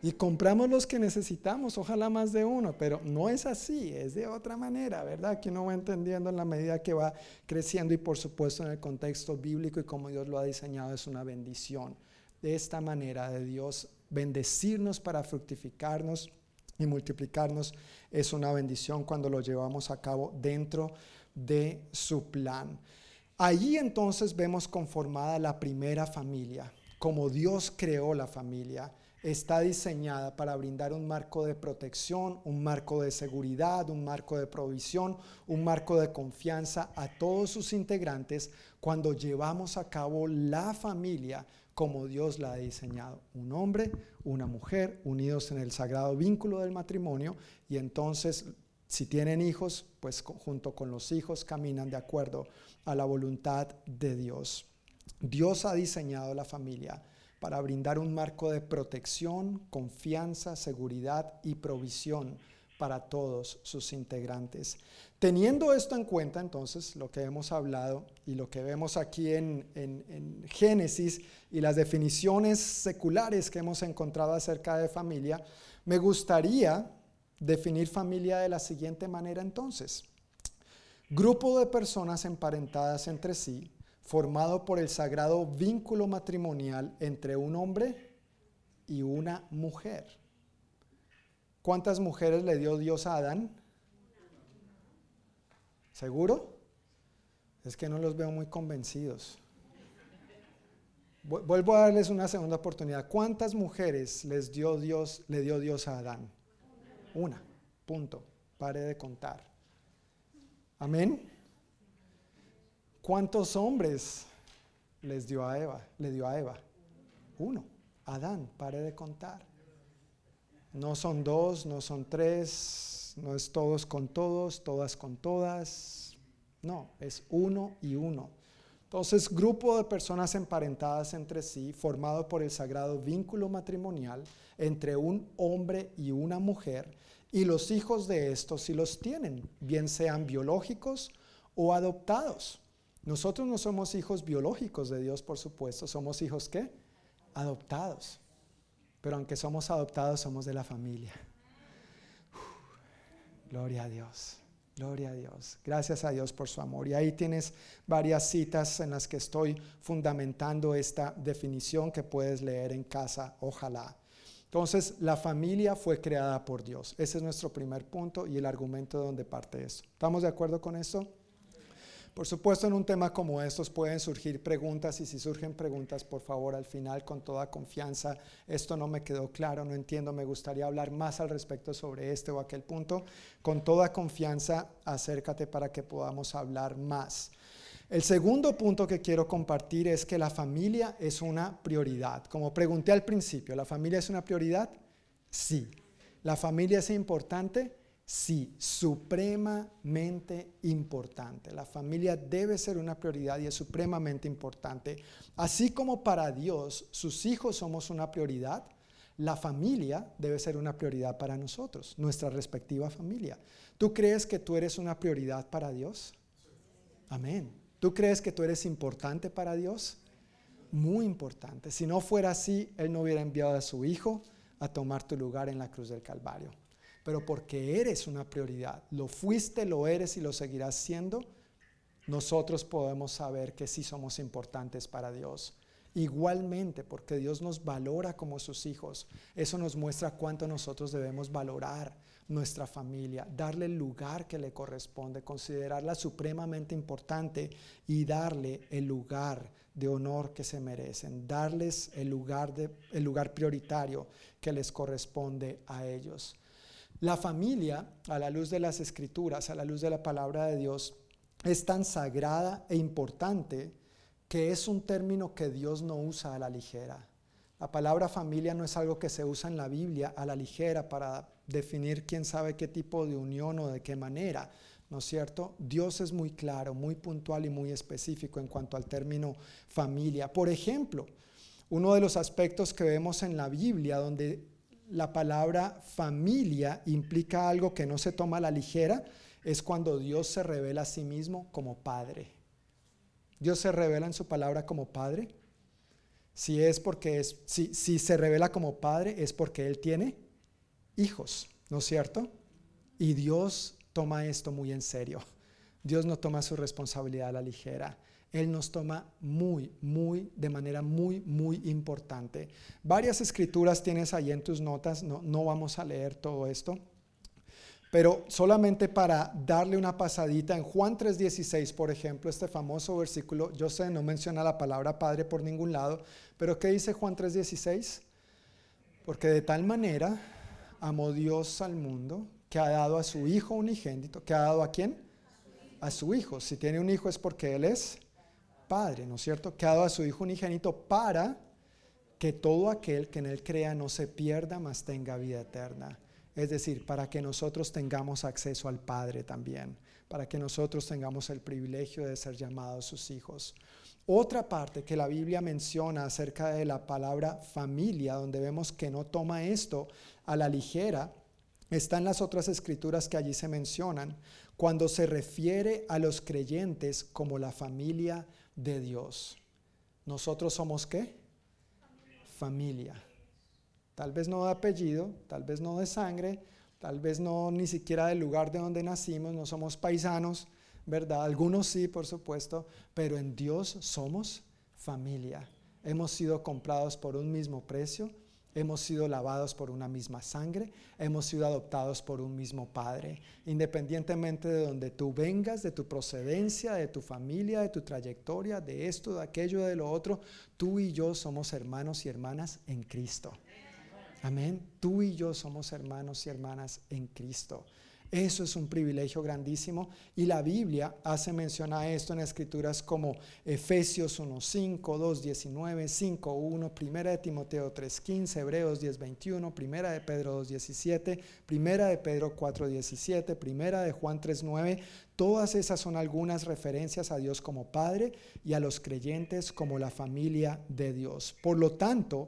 y compramos los que necesitamos, ojalá más de uno, pero no es así, es de otra manera, ¿verdad? Que uno va entendiendo en la medida que va creciendo y por supuesto en el contexto bíblico y como Dios lo ha diseñado es una bendición. De esta manera de Dios bendecirnos para fructificarnos y multiplicarnos es una bendición cuando lo llevamos a cabo dentro de su plan. Allí entonces vemos conformada la primera familia, como Dios creó la familia está diseñada para brindar un marco de protección, un marco de seguridad, un marco de provisión, un marco de confianza a todos sus integrantes cuando llevamos a cabo la familia como Dios la ha diseñado. Un hombre, una mujer unidos en el sagrado vínculo del matrimonio y entonces si tienen hijos, pues junto con los hijos caminan de acuerdo a la voluntad de Dios. Dios ha diseñado la familia para brindar un marco de protección, confianza, seguridad y provisión para todos sus integrantes. Teniendo esto en cuenta, entonces, lo que hemos hablado y lo que vemos aquí en, Génesis y las definiciones seculares que hemos encontrado acerca de familia, me gustaría definir familia de la siguiente manera entonces. Grupo de personas emparentadas entre sí, formado por el sagrado vínculo matrimonial entre un hombre y una mujer. ¿Cuántas mujeres le dio Dios a Adán? ¿Seguro? Es que no los veo muy convencidos. Vuelvo a darles una segunda oportunidad. ¿Cuántas mujeres les dio Dios, le dio Dios a Adán? Una. Punto. Pare de contar. Amén. ¿Cuántos hombres les dio a Eva? Le dio a Eva. Uno. Adán. Pare de contar. No son dos, no son tres, no es todos con todos, todas con todas. No, es uno y uno. Entonces, grupo de personas emparentadas entre sí, formado por el sagrado vínculo matrimonial entre un hombre y una mujer, y los hijos de estos si los tienen, bien sean biológicos o adoptados. Nosotros no somos hijos biológicos de Dios, por supuesto, somos hijos qué? Adoptados. Pero aunque somos adoptados, somos de la familia. Gloria a Dios. Gloria a Dios. Gracias a Dios por su amor. Y ahí tienes varias citas en las que estoy fundamentando esta definición que puedes leer en casa, ojalá. Entonces, la familia fue creada por Dios. Ese es nuestro primer punto y el argumento de donde parte eso. ¿Estamos de acuerdo con esto? Por supuesto, en un tema como estos pueden surgir preguntas y si surgen preguntas, por favor, al final, con toda confianza, esto no me quedó claro, no entiendo, me gustaría hablar más al respecto sobre este o aquel punto. Con toda confianza, acércate para que podamos hablar más. El segundo punto que quiero compartir es que la familia es una prioridad. Como pregunté al principio, ¿la familia es una prioridad? Sí. ¿La familia es importante? Sí, supremamente importante. La familia debe ser una prioridad y es supremamente importante. Así como para Dios sus hijos somos una prioridad, la familia debe ser una prioridad para nosotros, nuestra respectiva familia. ¿Tú crees que tú eres una prioridad para Dios? Amén. ¿Tú crees que tú eres importante para Dios? Muy importante. Si no fuera así, Él no hubiera enviado a su Hijo a tomar tu lugar en la cruz del Calvario pero porque eres una prioridad, lo fuiste, lo eres y lo seguirás siendo, nosotros podemos saber que sí somos importantes para Dios. Igualmente, porque Dios nos valora como sus hijos, eso nos muestra cuánto nosotros debemos valorar nuestra familia, darle el lugar que le corresponde, considerarla supremamente importante y darle el lugar de honor que se merecen, darles el lugar, el lugar prioritario que les corresponde a ellos. La familia, a la luz de las escrituras, a la luz de la palabra de Dios, es tan sagrada e importante que es un término que Dios no usa a la ligera. La palabra familia no es algo que se usa en la Biblia a la ligera para definir quién sabe qué tipo de unión o de qué manera, ¿no es cierto? Dios es muy claro, muy puntual y muy específico en cuanto al término familia. Por ejemplo, uno de los aspectos que vemos en la Biblia donde la palabra familia implica algo que no se toma a la ligera, es cuando Dios se revela a sí mismo como Padre. Dios se revela en su palabra como Padre. Si es porque es, si, se revela como Padre, es porque Él tiene hijos, ¿no es cierto? Y Dios toma esto muy en serio. Dios no toma su responsabilidad a la ligera. Él nos toma muy, muy, de manera muy, muy importante. Varias escrituras tienes ahí en tus notas, no, no vamos a leer todo esto, pero solamente para darle una pasadita, en Juan 3:16, por ejemplo, este famoso versículo, yo sé, no menciona la palabra Padre por ningún lado, pero ¿qué dice Juan 3:16? Porque de tal manera amó Dios al mundo que ha dado a su Hijo unigénito, que ha dado a quién? A su Hijo. Si tiene un Hijo es porque Él es Padre, ¿no es cierto? Que ha dado a su Hijo unigénito para que todo aquel que en Él crea no se pierda, mas tenga vida eterna. Es decir, para que nosotros tengamos acceso al Padre también, para que nosotros tengamos el privilegio de ser llamados sus hijos. Otra parte que la Biblia menciona acerca de la palabra familia, donde vemos que no toma esto a la ligera, está en las otras escrituras que allí se mencionan, cuando se refiere a los creyentes como la familia de Dios. ¿Nosotros somos qué? Familia. Tal vez no de apellido, tal vez no de sangre, tal vez no ni siquiera del lugar de donde nacimos, no somos paisanos, ¿verdad? Algunos sí, por supuesto, pero en Dios somos familia. Hemos sido comprados por un mismo precio hemos sido lavados por una misma sangre, hemos sido adoptados por un mismo Padre. Independientemente de donde tú vengas, de tu procedencia, de tu familia, de tu trayectoria, de esto, de aquello, de lo otro, tú y yo somos hermanos y hermanas en Cristo. Amén. Tú y yo somos hermanos y hermanas en Cristo. Eso es un privilegio grandísimo y la Biblia hace mención a esto en escrituras como Efesios 1.5, 2.19, 5.1, Primera de Timoteo 3.15, Hebreos 10.21, Primera de Pedro 2.17, Primera de Pedro 4.17, Primera de Juan 3.9. Todas esas son algunas referencias a Dios como Padre y a los creyentes como la familia de Dios. Por lo tanto,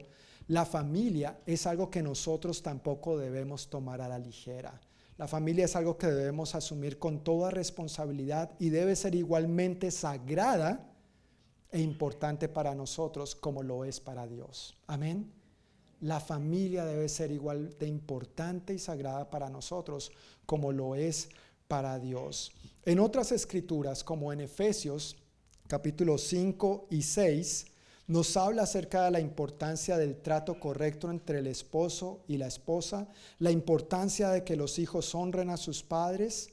la familia es algo que nosotros tampoco debemos tomar a la ligera. La familia es algo que debemos asumir con toda responsabilidad y debe ser igualmente sagrada e importante para nosotros como lo es para Dios. Amén. La familia debe ser igual de importante y sagrada para nosotros como lo es para Dios. En otras escrituras, como en Efesios capítulo 5 y 6, nos habla acerca de la importancia del trato correcto entre el esposo y la esposa, la importancia de que los hijos honren a sus padres,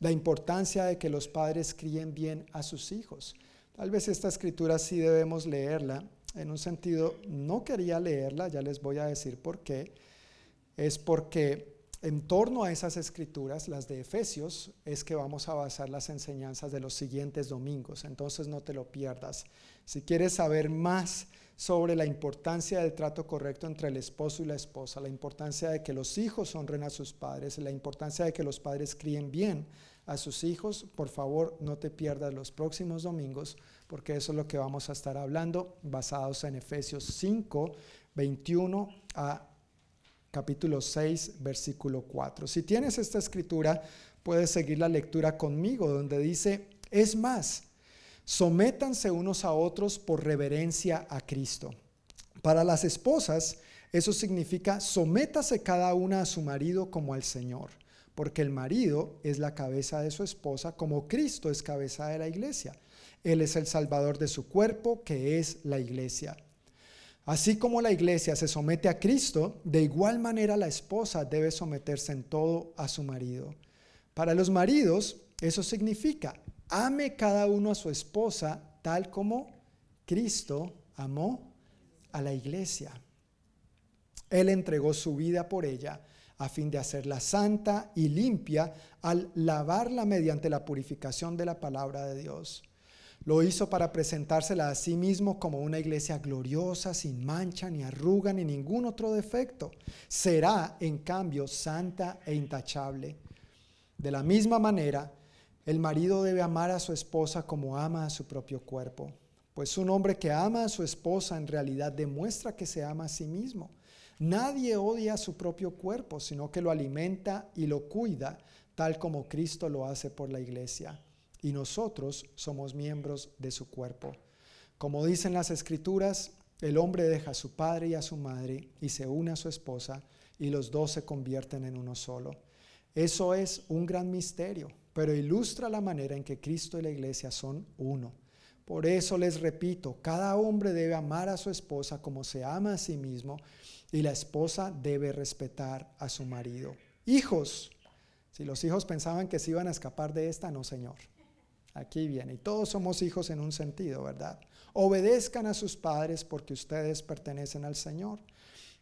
la importancia de que los padres críen bien a sus hijos. Tal vez esta escritura sí debemos leerla. En un sentido, no quería leerla, ya les voy a decir por qué. Es porque en torno a esas escrituras, las de Efesios, es que vamos a basar las enseñanzas de los siguientes domingos. Entonces no te lo pierdas. Si quieres saber más sobre la importancia del trato correcto entre el esposo y la esposa, la importancia de que los hijos honren a sus padres, la importancia de que los padres críen bien a sus hijos, por favor no te pierdas los próximos domingos, porque eso es lo que vamos a estar hablando, basados en Efesios 5, 21 a capítulo 6, versículo 4. Si tienes esta escritura, puedes seguir la lectura conmigo, donde dice, es más, sométanse unos a otros por reverencia a Cristo. Para las esposas, eso significa sométase cada una a su marido como al Señor, porque el marido es la cabeza de su esposa, como Cristo es cabeza de la iglesia. Él es el salvador de su cuerpo, que es la iglesia. Así como la iglesia se somete a Cristo, de igual manera la esposa debe someterse en todo a su marido. Para los maridos, eso significa, ame cada uno a su esposa tal como Cristo amó a la iglesia. Él entregó su vida por ella a fin de hacerla santa y limpia al lavarla mediante la purificación de la palabra de Dios. Lo hizo para presentársela a sí mismo como una iglesia gloriosa, sin mancha, ni arruga, ni ningún otro defecto. Será, en cambio, santa e intachable. De la misma manera, el marido debe amar a su esposa como ama a su propio cuerpo. Pues un hombre que ama a su esposa en realidad demuestra que se ama a sí mismo. Nadie odia a su propio cuerpo, sino que lo alimenta y lo cuida, tal como Cristo lo hace por la iglesia y nosotros somos miembros de su cuerpo. Como dicen las escrituras, el hombre deja a su padre y a su madre y se une a su esposa y los dos se convierten en uno solo. Eso es un gran misterio, pero ilustra la manera en que Cristo y la iglesia son uno. Por eso les repito, cada hombre debe amar a su esposa como se ama a sí mismo y la esposa debe respetar a su marido. Hijos, si los hijos pensaban que se iban a escapar de esta, no, Señor. Aquí viene. Y todos somos hijos en un sentido, ¿verdad? Obedezcan a sus padres porque ustedes pertenecen al Señor.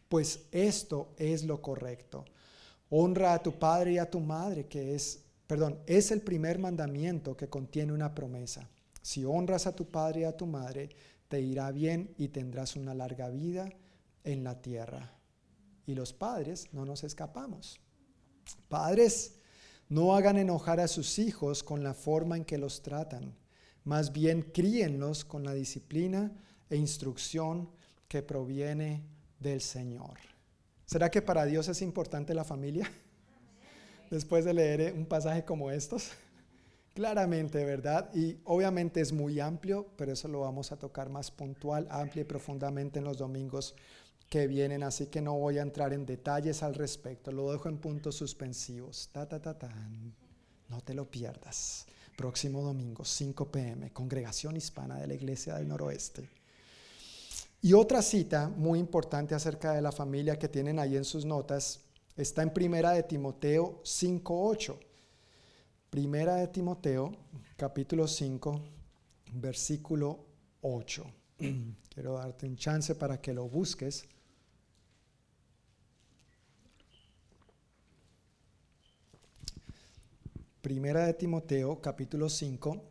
Pues esto es lo correcto. Honra a tu padre y a tu madre, que es, perdón, es el primer mandamiento que contiene una promesa. Si honras a tu padre y a tu madre, te irá bien y tendrás una larga vida en la tierra. Y los padres no nos escapamos. Padres, no hagan enojar a sus hijos con la forma en que los tratan. Más bien críenlos con la disciplina e instrucción que proviene del Señor. ¿Será que para Dios es importante la familia? después de leer un pasaje como estos. Claramente, ¿verdad? Y obviamente es muy amplio, pero eso lo vamos a tocar más puntual, amplio y profundamente en los domingos que vienen, así que no voy a entrar en detalles al respecto, lo dejo en puntos suspensivos. Ta, ta, ta, No te lo pierdas. Próximo domingo, 5 pm, Congregación Hispana de la Iglesia del Noroeste. Y otra cita muy importante acerca de la familia que tienen ahí en sus notas está en Primera de Timoteo 5.8. Primera de Timoteo, capítulo 5, versículo 8. Quiero darte un chance para que lo busques. Primera de Timoteo, capítulo 5.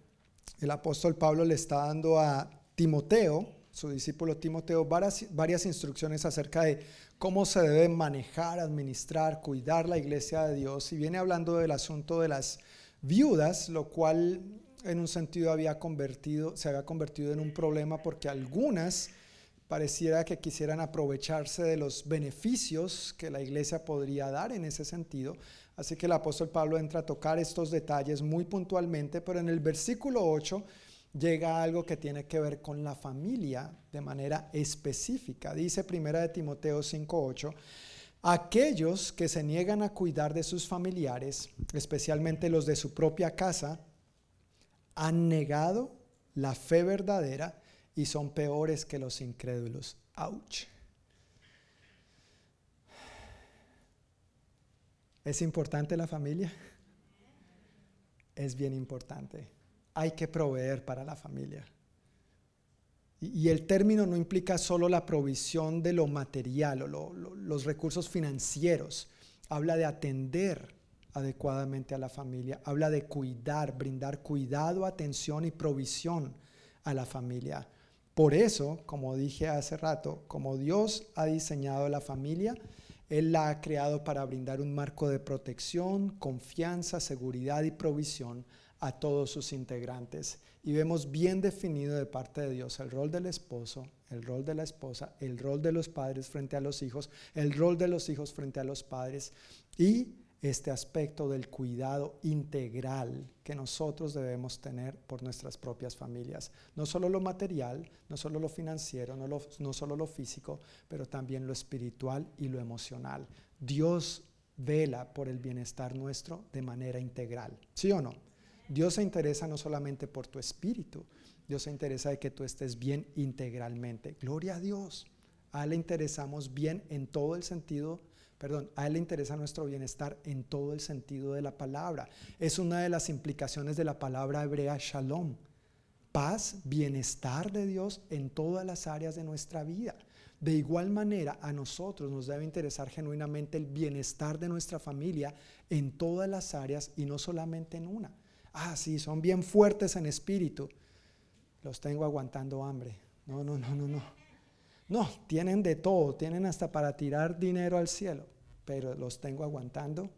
El apóstol Pablo le está dando a Timoteo, su discípulo Timoteo, varias, varias instrucciones acerca de cómo se debe manejar, administrar, cuidar la iglesia de Dios. Y viene hablando del asunto de las viudas, lo cual en un sentido había convertido, se había convertido en un problema porque algunas pareciera que quisieran aprovecharse de los beneficios que la iglesia podría dar en ese sentido. Así que el apóstol Pablo entra a tocar estos detalles muy puntualmente, pero en el versículo 8 llega algo que tiene que ver con la familia de manera específica. Dice primera de Timoteo 5:8, Aquellos que se niegan a cuidar de sus familiares, especialmente los de su propia casa, han negado la fe verdadera y son peores que los incrédulos. ¡Auch! ¿Es importante la familia? Es bien importante. Hay que proveer para la familia. Y el término no implica solo la provisión de lo material o los recursos financieros. Habla de atender adecuadamente a la familia. Habla de cuidar, brindar cuidado, atención y provisión a la familia. Por eso, como dije hace rato, como Dios ha diseñado la familia, Él la ha creado para brindar un marco de protección, confianza, seguridad y provisión a todos sus integrantes y vemos bien definido de parte de Dios el rol del esposo, el rol de la esposa, el rol de los padres frente a los hijos, el rol de los hijos frente a los padres y este aspecto del cuidado integral que nosotros debemos tener por nuestras propias familias. No solo lo material, no solo lo financiero, no, no solo lo físico, pero también lo espiritual y lo emocional. Dios vela por el bienestar nuestro de manera integral. ¿Sí o no? Dios se interesa no solamente por tu espíritu, Dios se interesa de que tú estés bien integralmente. Gloria a Dios. A Él le interesamos bien en todo el sentido, perdón, a Él le interesa nuestro bienestar en todo el sentido de la palabra. Es una de las implicaciones de la palabra hebrea shalom. Paz, bienestar de Dios en todas las áreas de nuestra vida. De igual manera, a nosotros nos debe interesar genuinamente el bienestar de nuestra familia en todas las áreas y no solamente en una ah, sí, son bien fuertes en espíritu, los tengo aguantando hambre. No, no, no, no, no. No, tienen de todo, tienen hasta para tirar dinero al cielo, pero los tengo aguantando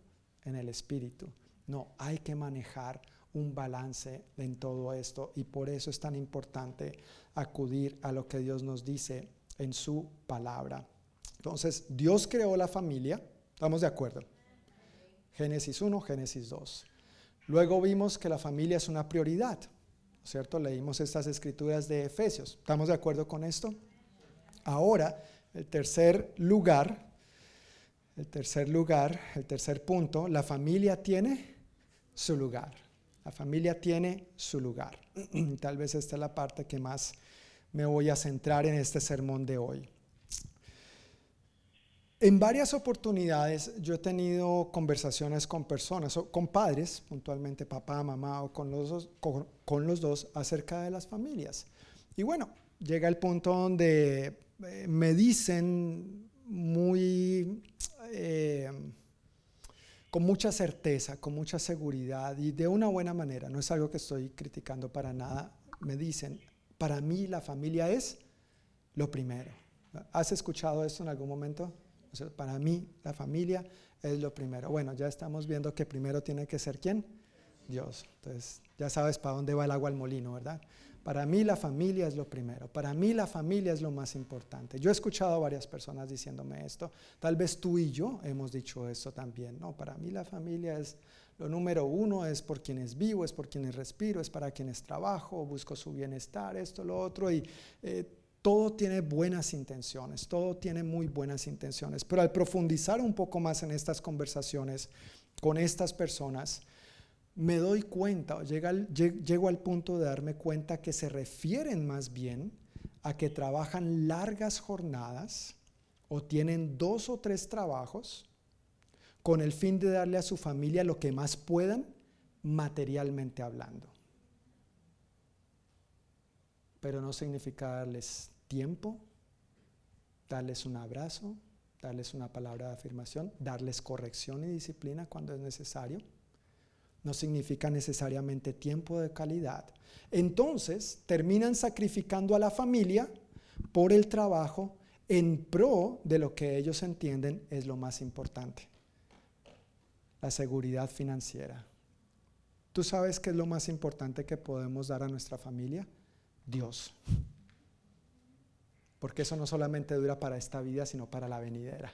en el espíritu. No, hay que manejar un balance en todo esto y por eso es tan importante acudir a lo que Dios nos dice en su palabra. Entonces, Dios creó la familia, ¿estamos de acuerdo? Génesis 1, Génesis 2. Luego vimos que la familia es una prioridad, ¿cierto? Leímos estas escrituras de Efesios. ¿Estamos de acuerdo con esto? Ahora, el tercer lugar, el tercer lugar, el tercer punto, la familia tiene su lugar. La familia tiene su lugar. Tal vez esta es la parte que más me voy a centrar en este sermón de hoy. En varias oportunidades yo he tenido conversaciones con personas, con padres, puntualmente papá, mamá o con los, dos, con, los dos acerca de las familias. Y bueno, llega el punto donde eh, me dicen muy, eh, con mucha certeza, con mucha seguridad y de una buena manera, no es algo que estoy criticando para nada, me dicen, para mí la familia es lo primero. ¿Has escuchado esto en algún momento? para mí, la familia es lo primero. Bueno, ya estamos viendo que primero tiene que ser quién? Dios. Entonces, ya sabes para dónde va el agua al molino, ¿verdad? Para mí la familia es lo primero, para mí la familia es lo más importante. Yo he escuchado a varias personas diciéndome esto, tal vez tú y yo hemos dicho esto también, no, para mí la familia es lo número uno, es por quienes vivo, es por quienes respiro, es para quienes trabajo, busco su bienestar, esto, lo otro, y eh, todo tiene buenas intenciones, todo tiene muy buenas intenciones, pero al profundizar un poco más en estas conversaciones con estas personas, me doy cuenta, llego al punto de darme cuenta que se refieren más bien a que trabajan largas jornadas o tienen dos o tres trabajos con el fin de darle a su familia lo que más puedan materialmente hablando. Pero no significa darles tiempo, darles un abrazo, darles una palabra de afirmación, darles corrección y disciplina cuando es necesario no significa necesariamente tiempo de calidad. Entonces terminan sacrificando a la familia por el trabajo en pro de lo que ellos entienden es lo más importante, la seguridad financiera. ¿Tú sabes qué es lo más importante que podemos dar a nuestra familia? Dios. Porque eso no solamente dura para esta vida, sino para la venidera.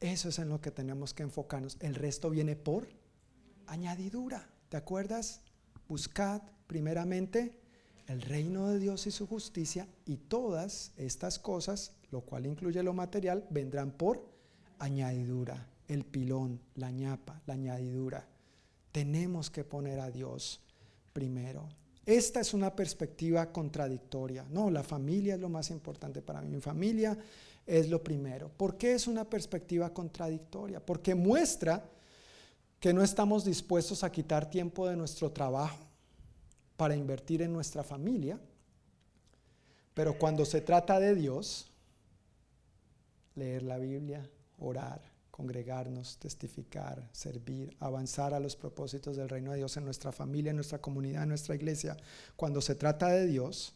Eso es en lo que tenemos que enfocarnos. El resto viene por añadidura. ¿Te acuerdas? Buscad primeramente el reino de Dios y su justicia y todas estas cosas, lo cual incluye lo material, vendrán por añadidura. El pilón, la ñapa, la añadidura. Tenemos que poner a Dios primero. Esta es una perspectiva contradictoria. No, la familia es lo más importante para mí. Mi familia es lo primero. ¿Por qué es una perspectiva contradictoria? Porque muestra que no estamos dispuestos a quitar tiempo de nuestro trabajo para invertir en nuestra familia, pero cuando se trata de Dios, leer la Biblia, orar, congregarnos, testificar, servir, avanzar a los propósitos del reino de Dios en nuestra familia, en nuestra comunidad, en nuestra iglesia, cuando se trata de Dios,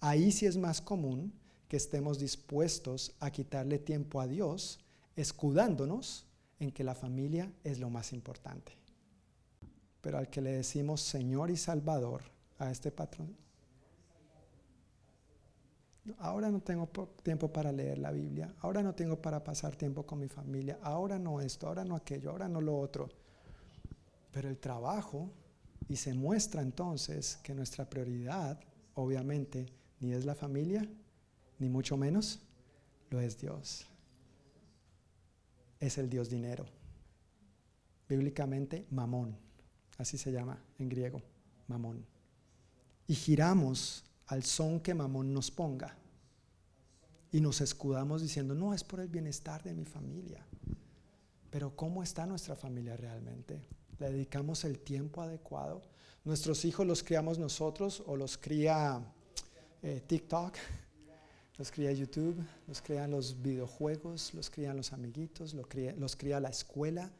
ahí sí es más común que estemos dispuestos a quitarle tiempo a Dios, escudándonos en que la familia es lo más importante. Pero al que le decimos Señor y Salvador a este patrón, ahora no tengo tiempo para leer la Biblia, ahora no tengo para pasar tiempo con mi familia, ahora no esto, ahora no aquello, ahora no lo otro. Pero el trabajo, y se muestra entonces que nuestra prioridad, obviamente, ni es la familia, ni mucho menos lo es Dios. Es el Dios dinero. Bíblicamente, mamón. Así se llama en griego, mamón. Y giramos al son que mamón nos ponga. Y nos escudamos diciendo, no, es por el bienestar de mi familia. Pero ¿cómo está nuestra familia realmente? ¿Le dedicamos el tiempo adecuado? ¿Nuestros hijos los criamos nosotros o los cría eh, TikTok? Los cría YouTube, los crían los videojuegos, los crían los amiguitos, los cría, la escuela.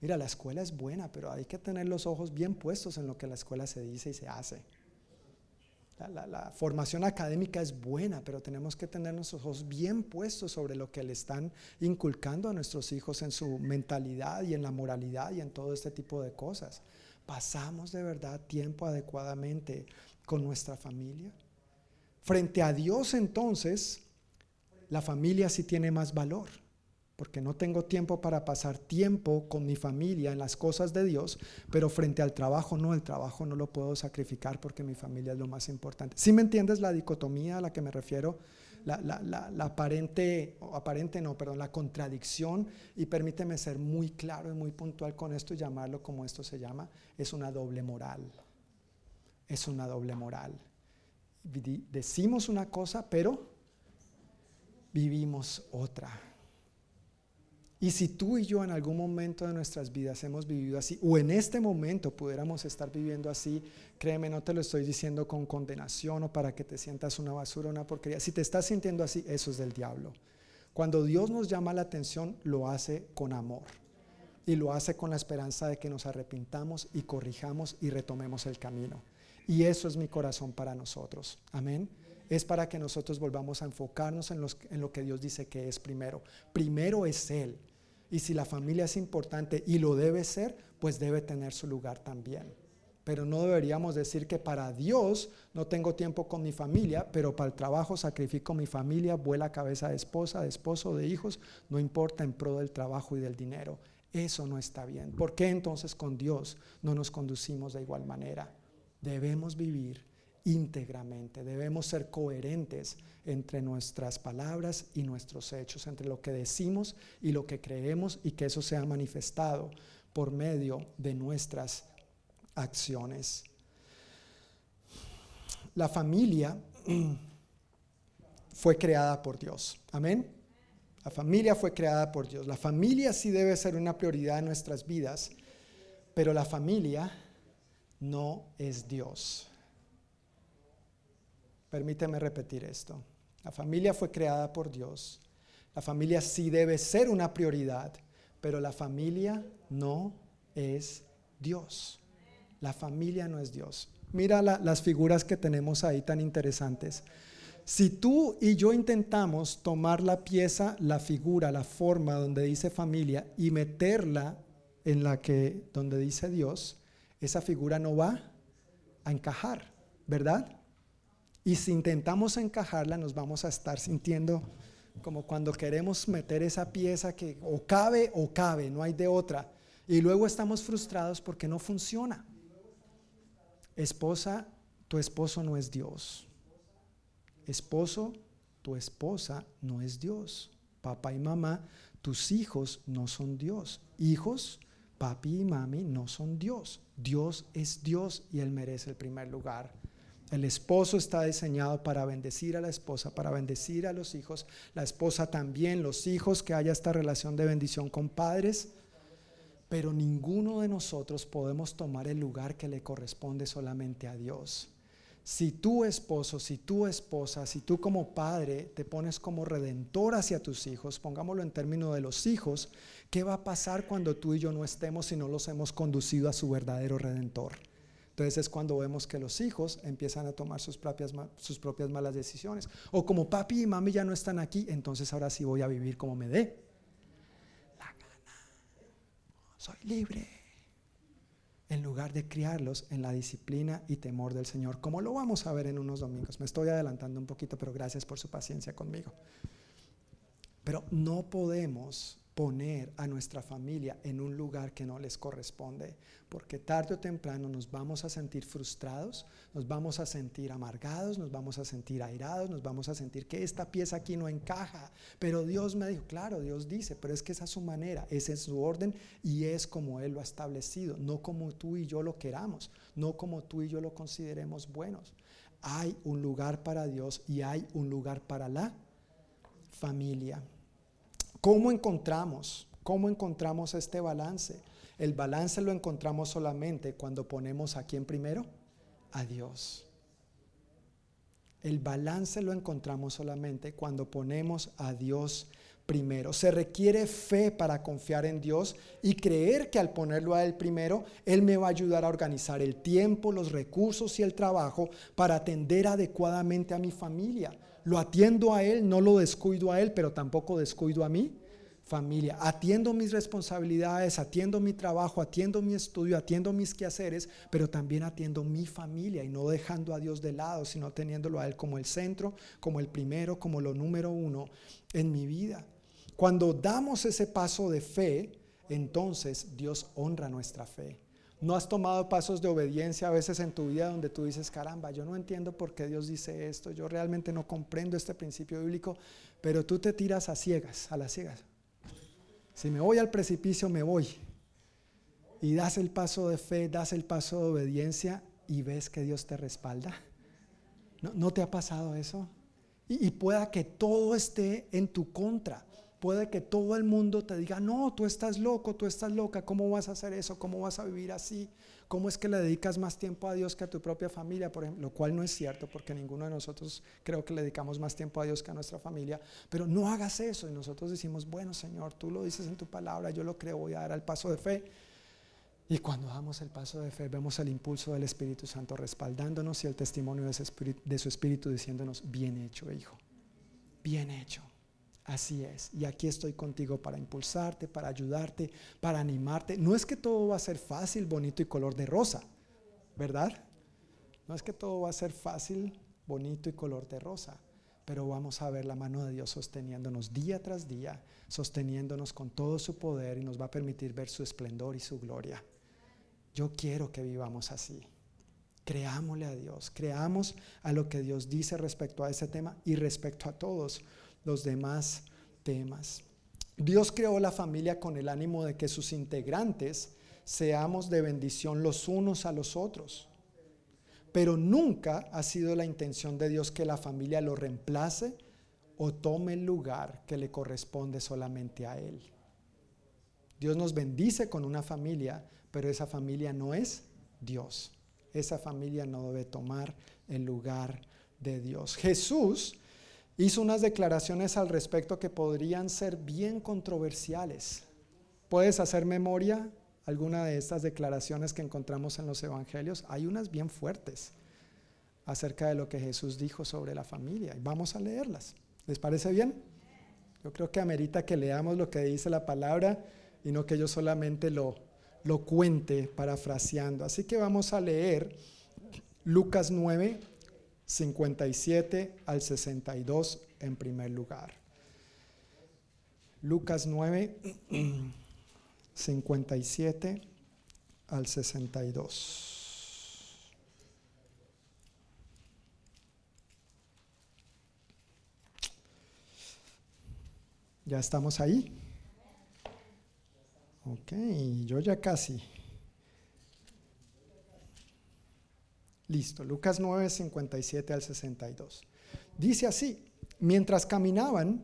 Mira, la escuela es buena, pero hay que tener los ojos bien puestos en lo que la escuela se dice y se hace. La, la, formación académica es buena, pero tenemos que tener nuestros ojos bien puestos sobre lo que le están inculcando a nuestros hijos en su mentalidad y en la moralidad y en todo este tipo de cosas. ¿Pasamos de verdad tiempo adecuadamente con nuestra familia? Frente a Dios entonces, la familia sí tiene más valor, porque no tengo tiempo para pasar tiempo con mi familia en las cosas de Dios, pero frente al trabajo no, el trabajo no lo puedo sacrificar porque mi familia es lo más importante. ¿Sí me entiendes la dicotomía a la que me refiero? La, la, aparente, aparente no, perdón, la contradicción, y permíteme ser muy claro y muy puntual con esto y llamarlo como esto se llama, es una doble moral. Es una doble moral decimos una cosa, pero vivimos otra. Y si tú y yo en algún momento de nuestras vidas hemos vivido así, o en este momento pudiéramos estar viviendo así, créeme, no te lo estoy diciendo con condenación o para que te sientas una basura, una porquería. Si te estás sintiendo así, eso es del diablo. Cuando Dios nos llama la atención, lo hace con amor. Y lo hace con la esperanza de que nos arrepintamos y corrijamos y retomemos el camino. Y eso es mi corazón para nosotros. Amén. Es para que nosotros volvamos a enfocarnos en, en lo que Dios dice que es primero. Primero es Él. Y si la familia es importante y lo debe ser, pues debe tener su lugar también. pero no deberíamos decir que para Dios no tengo tiempo con mi familia, pero para el trabajo sacrifico mi familia, vuela cabeza de esposa, de esposo, de hijos, no importa en pro del trabajo y del dinero. Eso no está bien. ¿Por qué entonces con Dios no nos conducimos de igual manera? Debemos vivir íntegramente, debemos ser coherentes entre nuestras palabras y nuestros hechos, entre lo que decimos y lo que creemos y que eso sea manifestado por medio de nuestras acciones. La familia fue creada por Dios. Amén. La familia fue creada por Dios. La familia sí debe ser una prioridad en nuestras vidas, pero la familia no es Dios. Permíteme repetir esto. La familia fue creada por Dios. La familia sí debe ser una prioridad, pero la familia no es Dios. La familia no es Dios. Mira las figuras que tenemos ahí tan interesantes. Si tú y yo intentamos tomar la pieza, la figura, la forma donde dice familia y meterla en la que donde dice Dios, esa figura no va a encajar, ¿verdad? Y si intentamos encajarla, nos vamos a estar sintiendo como cuando queremos meter esa pieza que o cabe o cabe, no hay de otra. Y luego estamos frustrados porque no funciona. Esposa, tu esposo no es Dios. Esposo, tu esposa no es Dios. Papá y mamá, tus hijos no son Dios. Hijos, papi y mami no son Dios. Dios es Dios y Él merece el primer lugar. El esposo está diseñado para bendecir a la esposa, para bendecir a los hijos. La esposa también, los hijos, que haya esta relación de bendición con padres pero ninguno de nosotros podemos tomar el lugar que le corresponde solamente a Dios. Si tu esposo, si tu esposa, si tú como padre te pones como redentor hacia tus hijos, pongámoslo en términos de los hijos, ¿qué va a pasar cuando tú y yo no estemos y no los hemos conducido a su verdadero redentor? Entonces es cuando vemos que los hijos empiezan a tomar sus propias, sus propias malas decisiones. O como papi y mami ya no están aquí, entonces ahora sí voy a vivir como me dé soy libre. En lugar de criarlos en la disciplina y temor del Señor, como lo vamos a ver en unos domingos. Me estoy adelantando un poquito, pero gracias por su paciencia conmigo. Pero no podemos poner a nuestra familia en un lugar que no les corresponde, porque tarde o temprano nos vamos a sentir frustrados, nos vamos a sentir amargados, nos vamos a sentir airados, nos vamos a sentir que esta pieza aquí no encaja. Pero Dios me dijo, claro, Dios dice, pero es que esa es su manera, ese es su orden y es como Él lo ha establecido, no como tú y yo lo queramos, no como tú y yo lo consideremos buenos. Hay un lugar para Dios y hay un lugar para la familia. ¿Cómo encontramos? ¿Cómo encontramos este balance? El balance lo encontramos solamente cuando ponemos a quién primero? A Dios. El balance lo encontramos solamente cuando ponemos a Dios primero. Se requiere fe para confiar en Dios y creer que al ponerlo a Él primero, Él me va a ayudar a organizar el tiempo, los recursos y el trabajo para atender adecuadamente a mi familia. Lo atiendo a Él, no lo descuido a Él, pero tampoco descuido a mi familia. Atiendo mis responsabilidades, atiendo mi trabajo, atiendo mi estudio, atiendo mis quehaceres, pero también atiendo mi familia y no dejando a Dios de lado, sino teniéndolo a Él como el centro, como el primero, como lo número uno en mi vida. Cuando damos ese paso de fe, entonces Dios honra nuestra fe. No has tomado pasos de obediencia a veces en tu vida donde tú dices, caramba, yo no entiendo por qué Dios dice esto, yo realmente no comprendo este principio bíblico, pero tú te tiras a ciegas, a las ciegas. Si me voy al precipicio, me voy. Y das el paso de fe, das el paso de obediencia y ves que Dios te respalda. ¿No, te ha pasado eso? Y, y pueda que todo esté en tu contra Puede que todo el mundo te diga, no, tú estás loco, tú estás loca, ¿cómo vas a hacer eso? ¿Cómo vas a vivir así? ¿Cómo es que le dedicas más tiempo a Dios que a tu propia familia? Por ejemplo, lo cual no es cierto porque ninguno de nosotros creo que le dedicamos más tiempo a Dios que a nuestra familia. Pero no hagas eso y nosotros decimos, bueno Señor, tú lo dices en tu palabra, yo lo creo, voy a dar el paso de fe. Y cuando damos el paso de fe, vemos el impulso del Espíritu Santo respaldándonos y el testimonio de, de su Espíritu diciéndonos, bien hecho, hijo, bien hecho. Así es. Y aquí estoy contigo para impulsarte, para ayudarte, para animarte. No es que todo va a ser fácil, bonito y color de rosa. ¿verdad? No es que todo va a ser fácil, bonito y color de rosa, pero vamos a ver la mano de Dios sosteniéndonos día tras día, sosteniéndonos con todo su poder y nos va a permitir ver su esplendor y su gloria. Yo quiero que vivamos así. Creámosle a Dios, creamos a lo que Dios dice respecto a ese tema y respecto a todos los demás temas. Dios creó la familia con el ánimo de que sus integrantes seamos de bendición los unos a los otros. Pero nunca ha sido la intención de Dios que la familia lo reemplace o tome el lugar que le corresponde solamente a Él. Dios nos bendice con una familia, pero esa familia no es Dios. Esa familia no debe tomar el lugar de Dios. Jesús hizo unas declaraciones al respecto que podrían ser bien controversiales. ¿Puedes hacer memoria alguna de estas declaraciones que encontramos en los evangelios? Hay unas bien fuertes acerca de lo que Jesús dijo sobre la familia y vamos a leerlas. ¿Les parece bien? Yo creo que amerita que leamos lo que dice la palabra y no que yo solamente lo, lo cuente parafraseando. Así que vamos a leer Lucas 9, 57 al 62 en primer lugar. Lucas 9, 57 al 62. ¿Ya estamos ahí? Ok, yo ya casi. Listo, Lucas 9, 57 al 62. Dice así, mientras caminaban,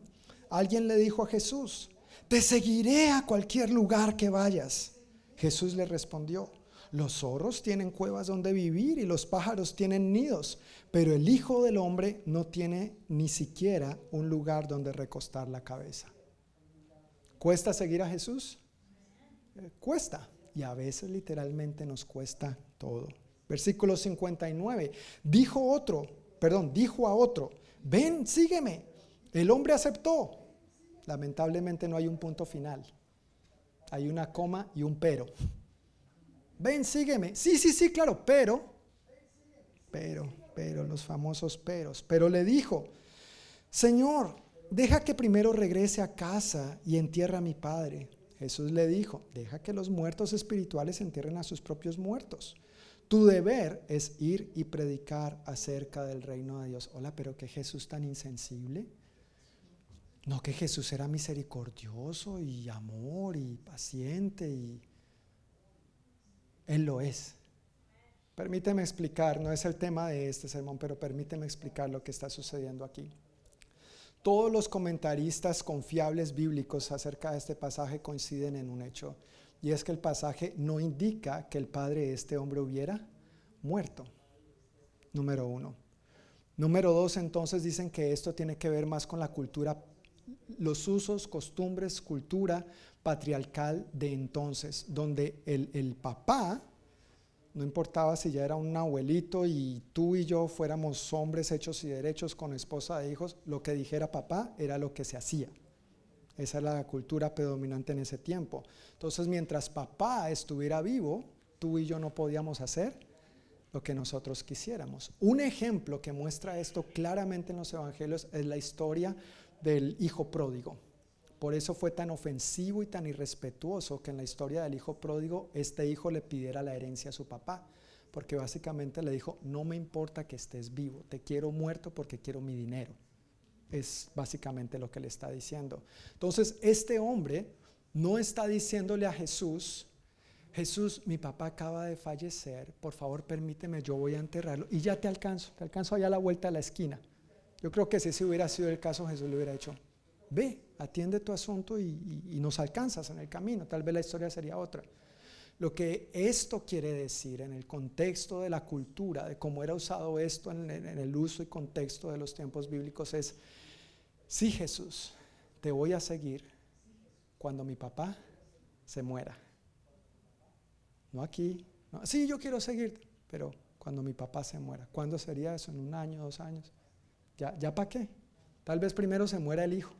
alguien le dijo a Jesús, te seguiré a cualquier lugar que vayas. Jesús le respondió, los zorros tienen cuevas donde vivir y los pájaros tienen nidos, pero el Hijo del Hombre no tiene ni siquiera un lugar donde recostar la cabeza. ¿Cuesta seguir a Jesús? Eh, cuesta. Y a veces literalmente nos cuesta todo. Versículo 59. Dijo otro, perdón, dijo a otro, ven, sígueme. El hombre aceptó. Lamentablemente no hay un punto final. Hay una coma y un pero. Ven, sígueme. Sí, sí, sí, claro, pero, pero, pero, los famosos peros. Pero le dijo, Señor, deja que primero regrese a casa y entierra a mi padre. Jesús le dijo, deja que los muertos espirituales entierren a sus propios muertos. Tu deber es ir y predicar acerca del reino de Dios. Hola, pero que Jesús tan insensible. No, que Jesús era misericordioso y amor y paciente y Él lo es. Permíteme explicar, no es el tema de este sermón, pero permíteme explicar lo que está sucediendo aquí. Todos los comentaristas confiables bíblicos acerca de este pasaje coinciden en un hecho, y es que el pasaje no indica que el padre de este hombre hubiera muerto. Número uno. Número dos, entonces dicen que esto tiene que ver más con la cultura, los usos, costumbres, cultura patriarcal de entonces, donde el, el papá no importaba si ya era un abuelito y tú y yo fuéramos hombres hechos y derechos con esposa de hijos, lo que dijera papá era lo que se hacía. Esa era la cultura predominante en ese tiempo. Entonces, mientras papá estuviera vivo, tú y yo no podíamos hacer lo que nosotros quisiéramos. Un ejemplo que muestra esto claramente en los evangelios es la historia del hijo pródigo. Por eso fue tan ofensivo y tan irrespetuoso que en la historia del hijo pródigo este hijo le pidiera la herencia a su papá, porque básicamente le dijo, no me importa que estés vivo, te quiero muerto porque quiero mi dinero. Es básicamente lo que le está diciendo. Entonces, este hombre no está diciéndole a Jesús, Jesús, mi papá acaba de fallecer, por favor permíteme, yo voy a enterrarlo y ya te alcanzo, te alcanzo allá a la vuelta de la esquina. Yo creo que si ese hubiera sido el caso, Jesús le hubiera hecho, ve, atiende tu asunto y, nos alcanzas en el camino. Tal vez la historia sería otra. Lo que esto quiere decir en el contexto de la cultura, de cómo era usado esto en, el uso y contexto de los tiempos bíblicos, es, sí Jesús, te voy a seguir cuando mi papá se muera. No aquí. Sí, yo quiero seguirte, pero cuando mi papá se muera. ¿Cuándo sería eso? ¿En un año, dos años? ¿Ya, ya para qué? Tal vez primero se muera el hijo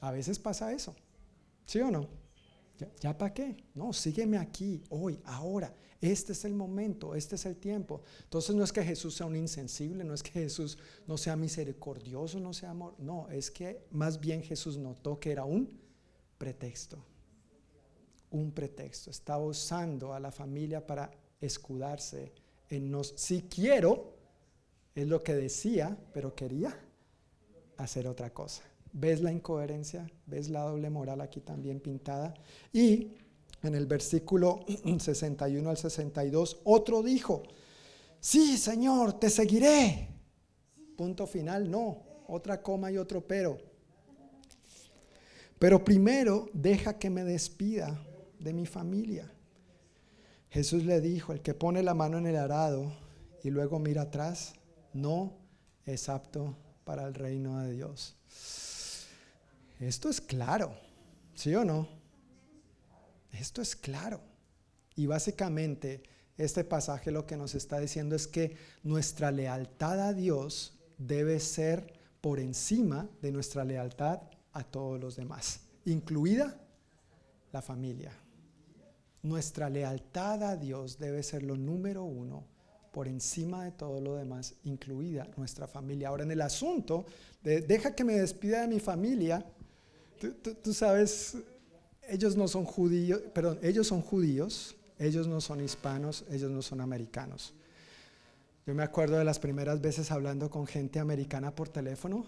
a veces pasa eso, ¿sí o no? ¿Ya, para qué? No, sígueme aquí, hoy, ahora. Este es el momento, este es el tiempo. Entonces no es que Jesús sea un insensible, no es que Jesús no sea misericordioso, no sea amor. No, es que más bien Jesús notó que era un pretexto. Un pretexto. Estaba usando a la familia para escudarse en nos. Si quiero, es lo que decía, pero quería hacer otra cosa. ¿Ves la incoherencia? ¿Ves la doble moral aquí también pintada? Y en el versículo 61 al 62, otro dijo, sí, Señor, te seguiré. Punto final, no, otra coma y otro pero. Pero primero deja que me despida de mi familia. Jesús le dijo, el que pone la mano en el arado y luego mira atrás, no es apto para el reino de Dios. Esto es claro, ¿sí o no? Esto es claro. Y básicamente este pasaje lo que nos está diciendo es que nuestra lealtad a Dios debe ser por encima de nuestra lealtad a todos los demás, incluida la familia. Nuestra lealtad a Dios debe ser lo número uno por encima de todo lo demás, incluida nuestra familia. Ahora, en el asunto de deja que me despida de mi familia, tú, sabes, ellos no son judíos, perdón, ellos son judíos, ellos no son hispanos, ellos no son americanos. Yo me acuerdo de las primeras veces hablando con gente americana por teléfono.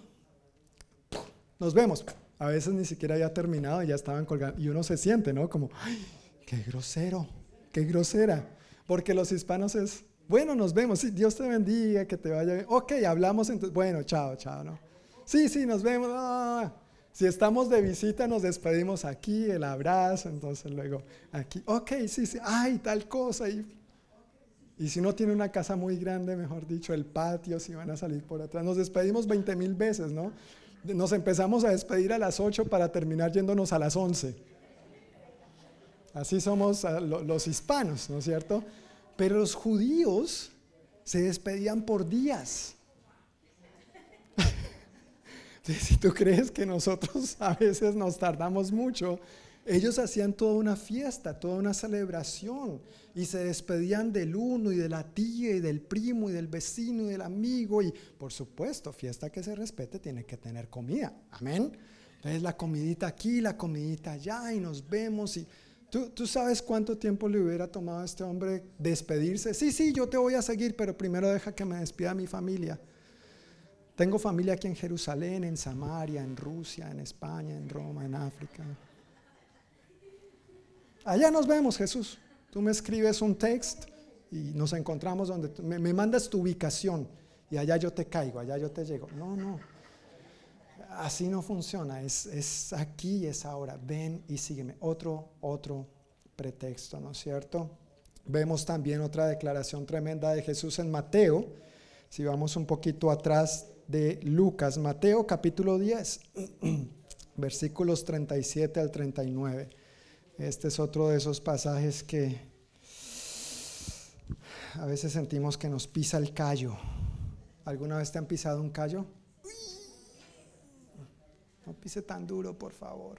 Nos vemos. A veces ni siquiera había terminado y ya estaban colgando. Y uno se siente, ¿no? Como, ¡ay, qué grosero, qué grosera! Porque los hispanos es, bueno, nos vemos, sí, Dios te bendiga, que te vaya bien. Ok, hablamos entonces, bueno, chao, chao, ¿no? Sí, sí, nos vemos. Ah, si estamos de visita, nos despedimos aquí, el abrazo, entonces luego aquí, ok, sí, sí, ay, tal cosa. Y, y si no tiene una casa muy grande, mejor dicho, el patio, si van a salir por atrás, nos despedimos 20 mil veces, ¿no? Nos empezamos a despedir a las 8 para terminar yéndonos a las 11. Así somos ah, los hispanos, ¿no es cierto? Pero los judíos se despedían por días. Si tú crees que nosotros a veces nos tardamos mucho, ellos hacían toda una fiesta, toda una celebración y se despedían del uno y de la tía y del primo y del vecino y del amigo y por supuesto, fiesta que se respete tiene que tener comida. Amén. Entonces la comidita aquí, la comidita allá y nos vemos y ¿Tú, sabes cuánto tiempo le hubiera tomado a este hombre despedirse? Sí, sí, yo te voy a seguir, pero primero deja que me despida mi familia. Tengo familia aquí en Jerusalén, en Samaria, en Rusia, en España, en Roma, en África. Allá nos vemos, Jesús. Tú me escribes un text y nos encontramos donde me, me mandas tu ubicación y allá yo te caigo, allá yo te llego. No, no. Así no funciona. Es, es aquí, es ahora. Ven y sígueme. Otro, otro pretexto, ¿no es cierto? Vemos también otra declaración tremenda de Jesús en Mateo. Si vamos un poquito atrás de Lucas, Mateo capítulo 10, versículos 37 al 39. Este es otro de esos pasajes que a veces sentimos que nos pisa el callo. ¿Alguna vez te han pisado un callo? No pise tan duro, por favor.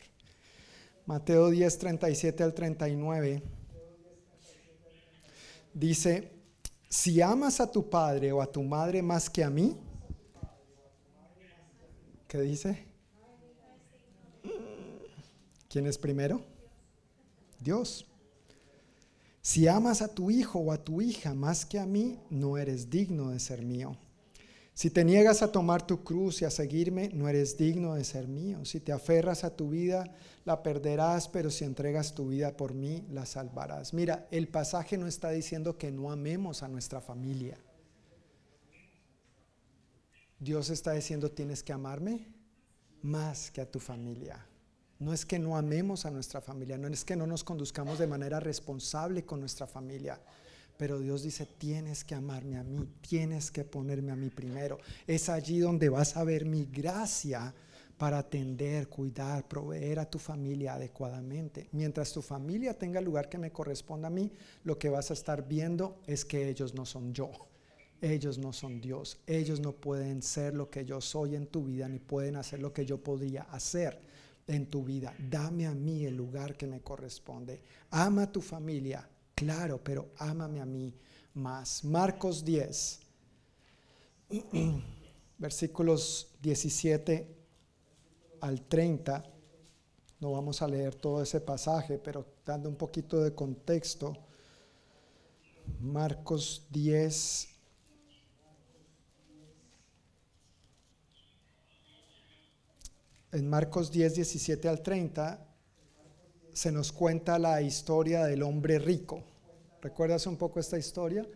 Mateo 10, 37 al 39. Dice, si amas a tu padre o a tu madre más que a mí, ¿Qué dice? ¿Quién es primero? Dios. Si amas a tu hijo o a tu hija más que a mí, no eres digno de ser mío. Si te niegas a tomar tu cruz y a seguirme, no eres digno de ser mío. Si te aferras a tu vida, la perderás, pero si entregas tu vida por mí, la salvarás. Mira, el pasaje no está diciendo que no amemos a nuestra familia. Dios está diciendo, tienes que amarme más que a tu familia. No es que no amemos a nuestra familia, no es que no nos conduzcamos de manera responsable con nuestra familia, pero Dios dice, tienes que amarme a mí, tienes que ponerme a mí primero. Es allí donde vas a ver mi gracia para atender, cuidar, proveer a tu familia adecuadamente. Mientras tu familia tenga el lugar que me corresponda a mí, lo que vas a estar viendo es que ellos no son yo ellos no son Dios. Ellos no pueden ser lo que yo soy en tu vida, ni pueden hacer lo que yo podría hacer. en tu vida. Dame a mí el lugar que me corresponde. Ama a tu familia, claro, pero ámame a mí más. Marcos 10, versículos 17 al 30. No vamos a leer todo ese pasaje, pero dando un poquito de contexto. Marcos 10. En Marcos 10, 17 al 30 se nos cuenta la historia del hombre rico. ¿Recuerdas un poco esta historia?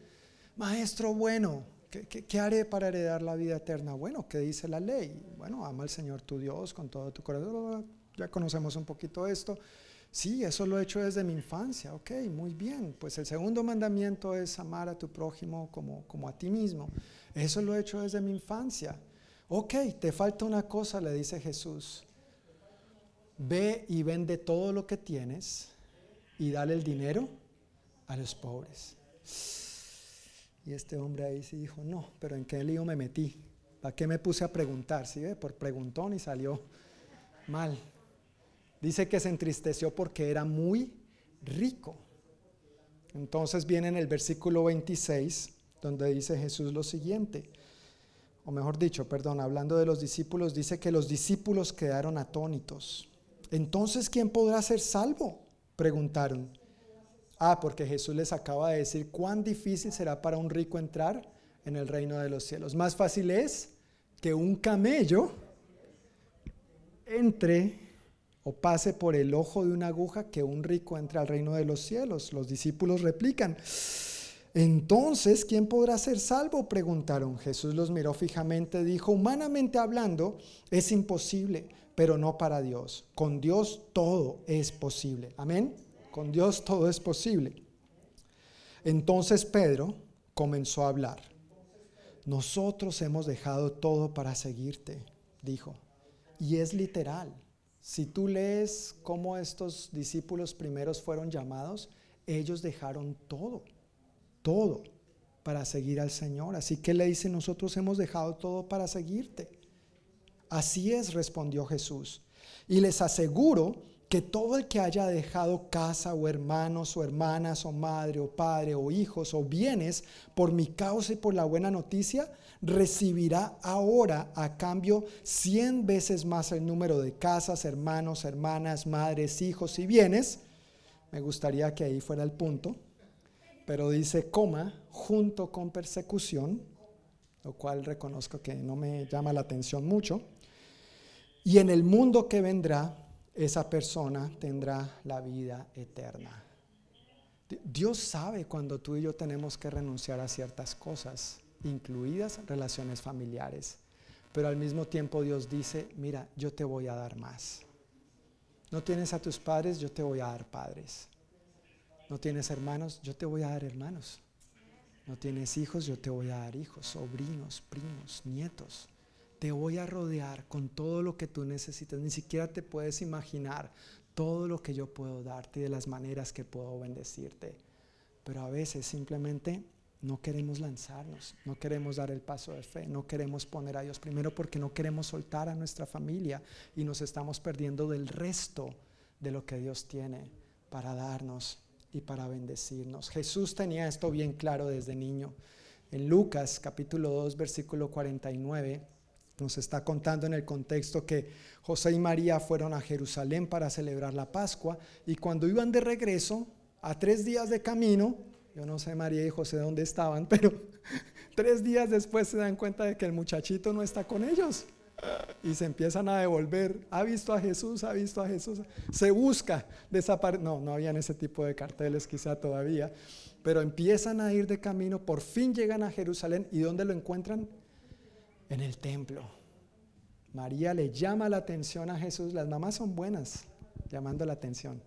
Maestro bueno, ¿qué, haré para heredar la vida eterna? Bueno, ¿qué dice la ley? Bueno, ama al Señor tu Dios con todo tu corazón. Ya conocemos un poquito esto. Sí, eso lo he hecho desde mi infancia. Ok, muy bien. Pues el segundo mandamiento es amar a tu prójimo como, como a ti mismo. Eso lo he hecho desde mi infancia. Ok, te falta una cosa, le dice Jesús. Ve y vende todo lo que tienes y dale el dinero a los pobres. Y este hombre ahí sí dijo, no, pero ¿en qué lío me metí? ¿Para qué me puse a preguntar? ¿Sí ve? Por preguntón y salió mal. Dice que se entristeció porque era muy rico. Entonces viene en el versículo 26, donde dice Jesús lo siguiente, o mejor dicho, perdón, hablando de los discípulos, dice que los discípulos quedaron atónitos. Entonces, ¿quién podrá ser salvo? Preguntaron. Ah, porque Jesús les acaba de decir cuán difícil será para un rico entrar en el reino de los cielos. Más fácil es que un camello entre o pase por el ojo de una aguja que un rico entre al reino de los cielos. Los discípulos replican. Entonces, ¿quién podrá ser salvo? Preguntaron. Jesús los miró fijamente, dijo, humanamente hablando, es imposible, pero no para Dios. Con Dios todo es posible. Amén. Con Dios todo es posible. Entonces Pedro comenzó a hablar. Nosotros hemos dejado todo para seguirte, dijo. Y es literal. Si tú lees cómo estos discípulos primeros fueron llamados, ellos dejaron todo, todo para seguir al Señor. Así que le dice, nosotros hemos dejado todo para seguirte. Así es, respondió Jesús. Y les aseguro que todo el que haya dejado casa o hermanos o hermanas o madre o padre o hijos o bienes por mi causa y por la buena noticia, recibirá ahora a cambio cien veces más el número de casas, hermanos, hermanas, madres, hijos y bienes. Me gustaría que ahí fuera el punto, pero dice coma junto con persecución, lo cual reconozco que no me llama la atención mucho. Y en el mundo que vendrá, esa persona tendrá la vida eterna. Dios sabe cuando tú y yo tenemos que renunciar a ciertas cosas, incluidas relaciones familiares. Pero al mismo tiempo Dios dice, mira, yo te voy a dar más. No tienes a tus padres, yo te voy a dar padres. No tienes hermanos, yo te voy a dar hermanos. No tienes hijos, yo te voy a dar hijos, sobrinos, primos, nietos te voy a rodear con todo lo que tú necesitas. Ni siquiera te puedes imaginar todo lo que yo puedo darte y de las maneras que puedo bendecirte. Pero a veces simplemente no queremos lanzarnos, no queremos dar el paso de fe, no queremos poner a Dios primero porque no queremos soltar a nuestra familia y nos estamos perdiendo del resto de lo que Dios tiene para darnos y para bendecirnos. Jesús tenía esto bien claro desde niño. En Lucas capítulo 2 versículo 49 nos está contando en el contexto que José y María fueron a Jerusalén para celebrar la Pascua y cuando iban de regreso, a tres días de camino, yo no sé María y José dónde estaban, pero tres días después se dan cuenta de que el muchachito no está con ellos y se empiezan a devolver. Ha visto a Jesús, ha visto a Jesús. Se busca desaparecer. No, no habían ese tipo de carteles quizá todavía, pero empiezan a ir de camino, por fin llegan a Jerusalén y ¿dónde lo encuentran? en el templo. María le llama la atención a Jesús. Las mamás son buenas llamando la atención.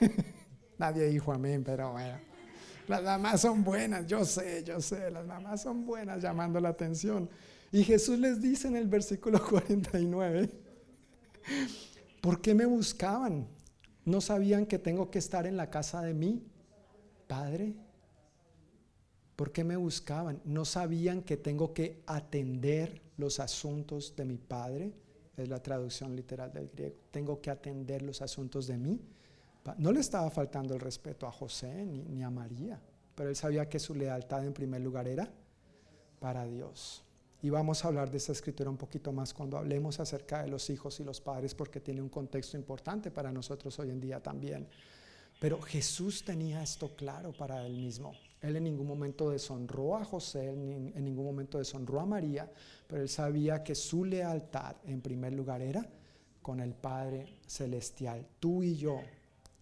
Nadie dijo amén, pero bueno. Las mamás son buenas, yo sé, yo sé, las mamás son buenas llamando la atención. Y Jesús les dice en el versículo 49, ¿por qué me buscaban? ¿No sabían que tengo que estar en la casa de mi Padre? ¿Por qué me buscaban? ¿No sabían que tengo que atender los asuntos de mi Padre? es la traducción literal del griego. Tengo que atender los asuntos de mí. No le estaba faltando el respeto a José ni, ni a María, pero él sabía que su lealtad en primer lugar era para Dios. Y vamos a hablar de esta escritura un poquito más cuando hablemos acerca de los hijos y los padres, porque tiene un contexto importante para nosotros hoy en día también. Pero Jesús tenía esto claro para él mismo. Él en ningún momento deshonró a José, en ningún momento deshonró a María, pero él sabía que su lealtad en primer lugar era con el Padre Celestial. Tú y yo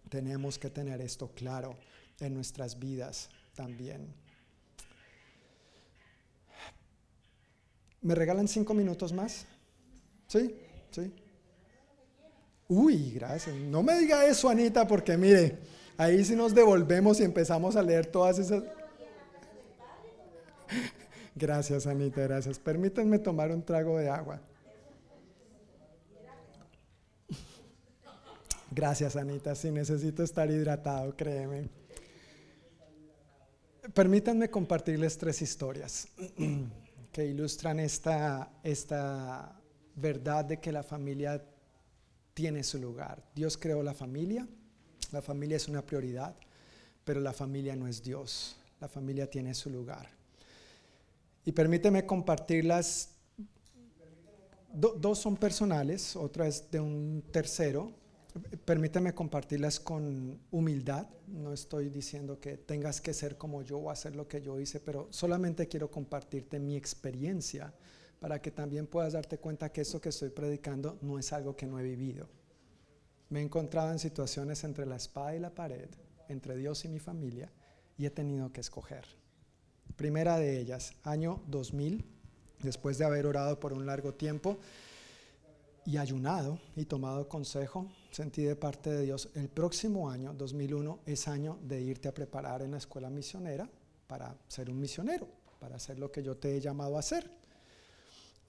tenemos que tener esto claro en nuestras vidas también. ¿Me regalan cinco minutos más? ¿Sí? ¿Sí? Uy, gracias. No me diga eso, Anita, porque mire, ahí sí nos devolvemos y empezamos a leer todas esas... Gracias, Anita, gracias. Permítanme tomar un trago de agua. Gracias, Anita. Sí, necesito estar hidratado, créeme. Permítanme compartirles tres historias que ilustran esta, esta verdad de que la familia tiene su lugar. Dios creó la familia, la familia es una prioridad, pero la familia no es Dios, la familia tiene su lugar. Y permíteme compartirlas, dos son personales, otra es de un tercero, Permíteme compartirlas con humildad. No estoy diciendo que tengas que ser como yo o hacer lo que yo hice, pero solamente quiero compartirte mi experiencia para que también puedas darte cuenta que esto que estoy predicando no es algo que no he vivido. Me he encontrado en situaciones entre la espada y la pared, entre Dios y mi familia, y he tenido que escoger. Primera de ellas, año 2000, después de haber orado por un largo tiempo, y ayunado y tomado consejo, sentí de parte de Dios, el próximo año, 2001, es año de irte a preparar en la escuela misionera para ser un misionero, para hacer lo que yo te he llamado a hacer.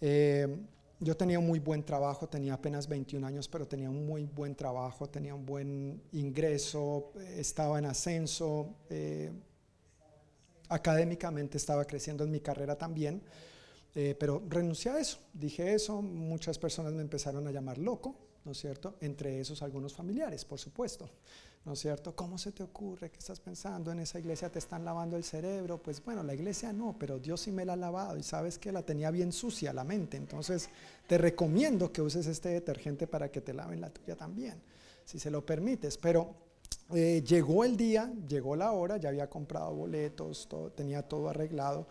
Eh, yo tenía un muy buen trabajo, tenía apenas 21 años, pero tenía un muy buen trabajo, tenía un buen ingreso, estaba en ascenso, eh, académicamente estaba creciendo en mi carrera también. Eh, pero renuncié a eso, dije eso, muchas personas me empezaron a llamar loco, ¿no es cierto? Entre esos algunos familiares, por supuesto, ¿no es cierto? ¿Cómo se te ocurre? ¿Qué estás pensando? En esa iglesia te están lavando el cerebro. Pues bueno, la iglesia no, pero Dios sí me la ha lavado y sabes que la tenía bien sucia la mente. Entonces te recomiendo que uses este detergente para que te laven la tuya también, si se lo permites. Pero eh, llegó el día, llegó la hora, ya había comprado boletos, tenía todo arreglado.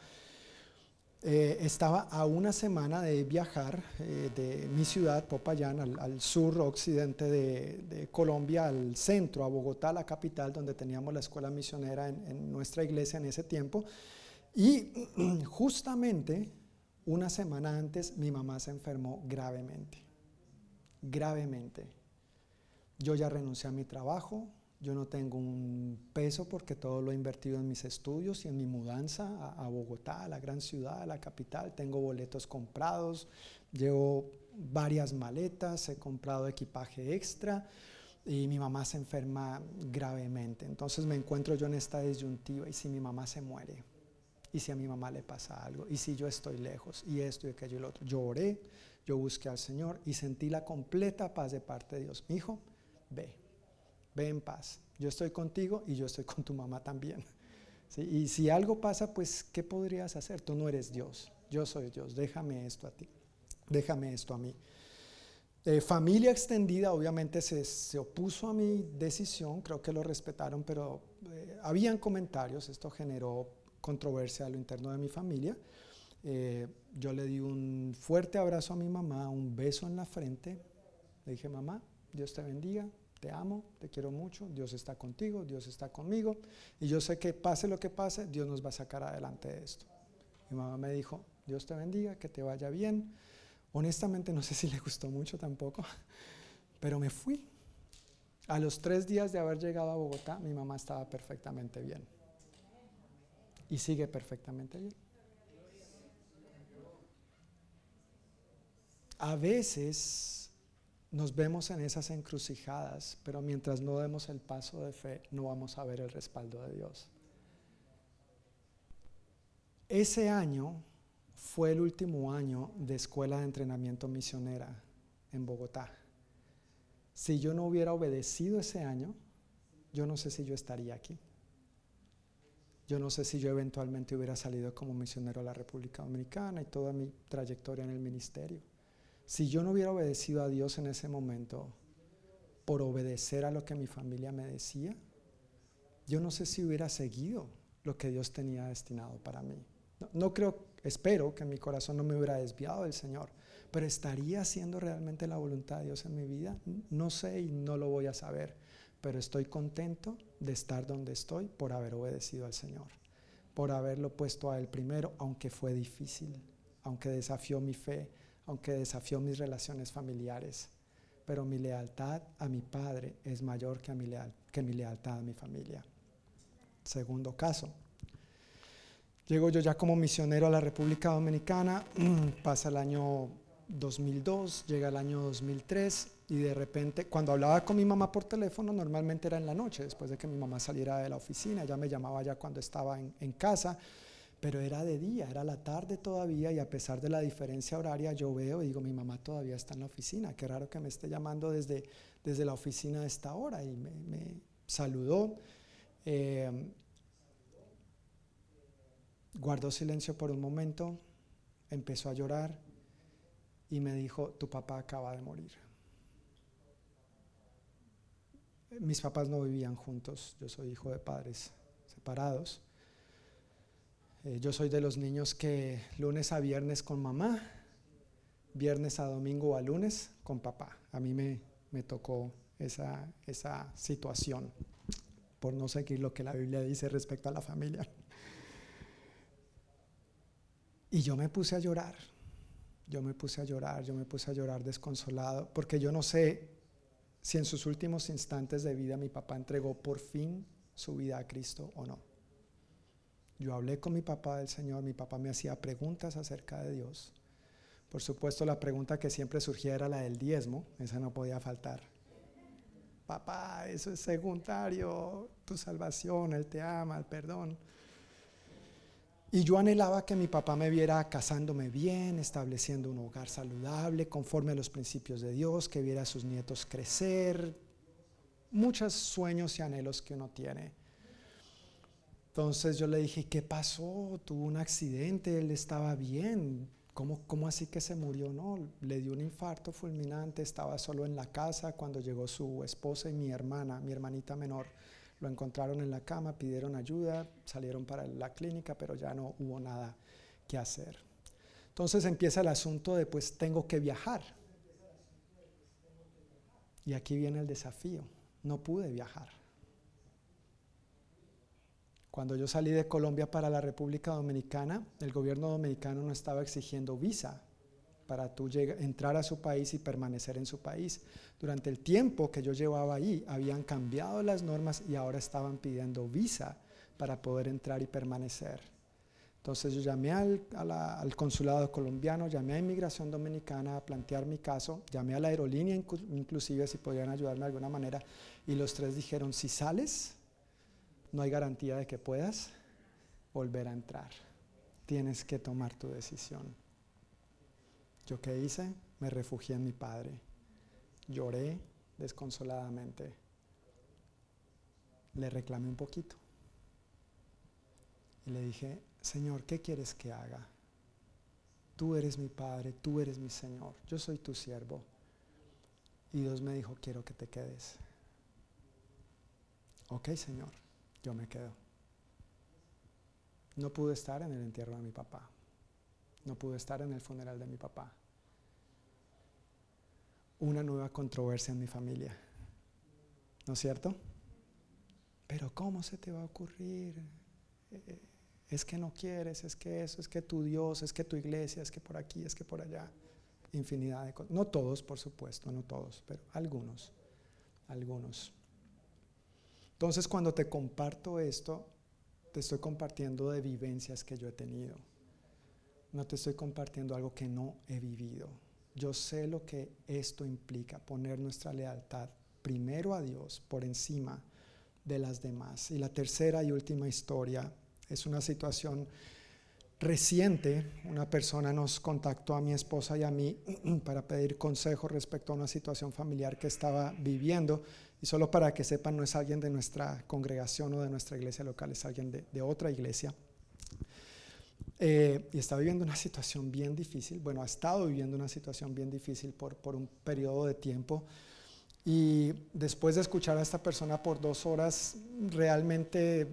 Eh, estaba a una semana de viajar eh, de mi ciudad, Popayán, al, sur occidente de, Colombia, al centro, a Bogotá, la capital, donde teníamos la escuela misionera en, nuestra iglesia en ese tiempo. Y justamente una semana antes mi mamá se enfermó gravemente, gravemente. Yo ya renuncié a mi trabajo, yo no tengo un peso porque todo lo he invertido en mis estudios y en mi mudanza a, Bogotá, a la gran ciudad, a la capital. Tengo boletos comprados, llevo varias maletas, he comprado equipaje extra y mi mamá se enferma gravemente. Entonces me encuentro yo en esta disyuntiva y si mi mamá se muere y si a mi mamá le pasa algo y si yo estoy lejos y esto y aquello y lo otro. Yo oré, yo busqué al Señor y sentí la completa paz de parte de Dios. Mi hijo, ve ve en paz. Yo estoy contigo y yo estoy con tu mamá también. Y si algo pasa, pues, ¿qué podrías hacer? Tú no eres Dios, yo soy Dios, déjame esto a ti, déjame esto a mí. Eh, familia extendida obviamente se, se, opuso a mi decisión, creo que lo respetaron, pero eh, habían comentarios, esto generó controversia a lo interno de mi familia. Eh, yo le di un fuerte abrazo a mi mamá, un beso en la frente, le dije, mamá, Dios te bendiga, te amo, te quiero mucho, Dios está contigo, Dios está conmigo y yo sé que pase lo que pase, Dios nos va a sacar adelante de esto. Mi mamá me dijo, Dios te bendiga, que te vaya bien. Honestamente no sé si le gustó mucho tampoco, pero me fui. A los tres días de haber llegado a Bogotá, mi mamá estaba perfectamente bien. Y sigue perfectamente bien. A veces nos vemos en esas encrucijadas, pero mientras no demos el paso de fe, no vamos a ver el respaldo de Dios. Ese año fue el último año de escuela de entrenamiento misionera en Bogotá. Si yo no hubiera obedecido ese año, yo no sé si yo estaría aquí. Yo no sé si yo eventualmente hubiera salido como misionero a la República Dominicana y toda mi trayectoria en el ministerio. Si yo no hubiera obedecido a Dios en ese momento por obedecer a lo que mi familia me decía, yo no sé si hubiera seguido lo que Dios tenía destinado para mí. No, creo, espero que mi corazón no me hubiera desviado del Señor, pero estaría haciendo realmente la voluntad de Dios en mi vida. No sé y no lo voy a saber, pero estoy contento de estar donde estoy por haber obedecido al Señor, por haberlo puesto a Él primero, aunque fue difícil, aunque desafió mi fe, aunque desafió mis relaciones familiares. Pero mi lealtad a mi Padre es mayor que, mi, lealtad a mi familia. Segundo caso. Llego yo ya como misionero a la República Dominicana, pasa el año 2002, llega el año 2003 y de repente, cuando hablaba con mi mamá por teléfono, normalmente era en la noche, después de que mi mamá saliera de la oficina, ella me llamaba ya cuando estaba en casa, pero era de día, era la tarde todavía y a pesar de la diferencia horaria yo veo y digo, mi mamá todavía está en la oficina, qué raro que me esté llamando desde, desde la oficina a esta hora y me, saludó eh, guardó silencio por un momento, empezó a llorar y me dijo, tu papá acaba de morir. Mis papás no vivían juntos, yo soy hijo de padres separados. Eh, yo soy de los niños que lunes a viernes con mamá, viernes a domingo o a lunes con papá. A mí me, me tocó esa, esa situación por no seguir lo que la Biblia dice respecto a la familia. Y yo me puse a llorar, yo me puse a llorar, yo me puse a llorar desconsolado, porque yo no sé si en sus últimos instantes de vida mi papá entregó por fin su vida a Cristo o no. Yo hablé con mi papá del Señor, mi papá me hacía preguntas acerca de Dios. Por supuesto, la pregunta que siempre surgía era la del diezmo, esa no podía faltar papá, eso es secundario, tu salvación, Él te ama, el perdón. Y yo anhelaba que mi papá me viera casándome bien, estableciendo un hogar saludable, conforme a los principios de Dios, que viera a sus nietos crecer, muchos sueños y anhelos que uno tiene. Entonces yo le dije, ¿qué pasó? Tuvo un accidente, él estaba bien, ¿Cómo, así que se murió? No, le dio un infarto fulminante, estaba solo en la casa cuando llegó su esposa y mi hermana, mi hermanita menor. Lo encontraron en la cama, pidieron ayuda, salieron para la clínica, pero ya no hubo nada que hacer. Entonces empieza el asunto de pues tengo que viajar. Y aquí viene el desafío. No pude viajar. Cuando yo salí de Colombia para la República Dominicana, el gobierno dominicano no estaba exigiendo visa para tú entrar a su país y permanecer en su país. Durante el tiempo que yo llevaba ahí, habían cambiado las normas y ahora estaban pidiendo visa para poder entrar y permanecer. Entonces yo llamé al, al, consulado colombiano, llamé a Inmigración Dominicana a plantear mi caso, llamé a la aerolínea inclusive si podían ayudarme de alguna manera y los tres dijeron, si sales, no hay garantía de que puedas volver a entrar. Tienes que tomar tu decisión. ¿Yo qué hice? Me refugié en mi padre. Lloré desconsoladamente. Le reclamé un poquito. Y le dije, Señor, ¿qué quieres que haga? Tú eres mi Padre, tú eres mi Señor, yo soy tu siervo. Y Dios me dijo, quiero que te quedes. Ok, Señor yo me quedo. No pude estar en el entierro de mi papá. No pude estar en el funeral de mi papá. Una nueva controversia en mi familia. ¿No es cierto? Pero ¿cómo se te va a ocurrir? Eh, es que no quieres, es que eso, es que tu Dios, es que tu iglesia, es que por aquí, es que por allá. Infinidad de cosas. No todos, por supuesto, no todos, pero algunos. Algunos. Entonces cuando te comparto esto, te estoy compartiendo de vivencias que yo he tenido. No te estoy compartiendo algo que no he vivido. Yo sé lo que esto implica, poner nuestra lealtad primero a Dios por encima de las demás. Y la tercera y última historia es una situación reciente, una persona nos contactó a mi esposa y a mí para pedir consejo respecto a una situación familiar que estaba viviendo. Y solo para que sepan, no es alguien de nuestra congregación o de nuestra iglesia local, es alguien de, otra iglesia. Eh, y está viviendo una situación bien difícil. Bueno, ha estado viviendo una situación bien difícil por, por un periodo de tiempo. Y después de escuchar a esta persona por dos horas, realmente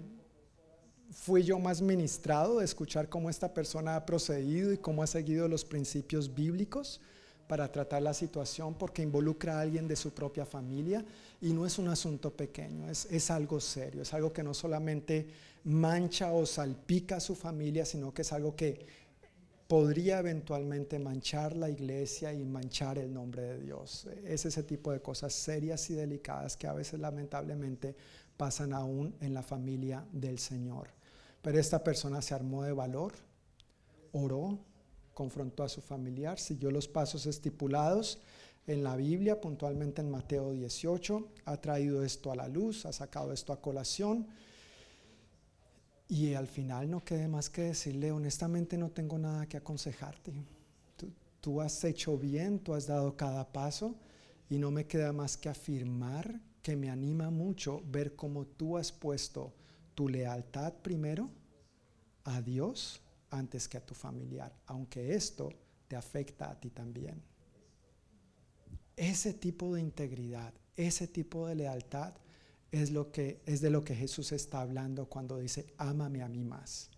fui yo más ministrado de escuchar cómo esta persona ha procedido y cómo ha seguido los principios bíblicos para tratar la situación porque involucra a alguien de su propia familia y no es un asunto pequeño, es, es, algo serio, es algo que no solamente mancha o salpica a su familia, sino que es algo que podría eventualmente manchar la iglesia y manchar el nombre de Dios. Es ese tipo de cosas serias y delicadas que a veces lamentablemente pasan aún en la familia del Señor. Pero esta persona se armó de valor, oró, confrontó a su familiar, siguió los pasos estipulados en la Biblia, puntualmente en Mateo 18, ha traído esto a la luz, ha sacado esto a colación. Y al final no quede más que decirle, honestamente no tengo nada que aconsejarte. Tú, tú, has hecho bien, tú has dado cada paso y no me queda más que afirmar que me anima mucho ver cómo tú has puesto tu lealtad primero a Dios antes que a tu familiar, aunque esto te afecta a ti también. Ese tipo de integridad, ese tipo de lealtad es lo que es de lo que Jesús está hablando cuando dice, "Ámame a mí más.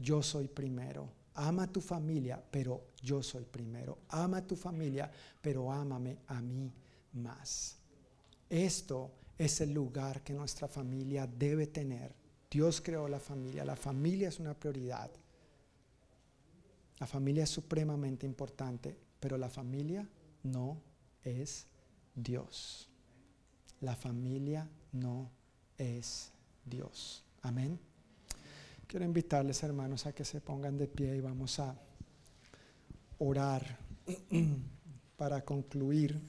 Yo soy primero. Ama a tu familia, pero yo soy primero. Ama a tu familia, pero ámame a mí más." Esto es el lugar que nuestra familia debe tener Dios creó la familia, la familia es una prioridad. La familia es supremamente importante, pero la familia no es Dios. La familia no es Dios. Amén. Quiero invitarles, hermanos, a que se pongan de pie y vamos a orar para concluir,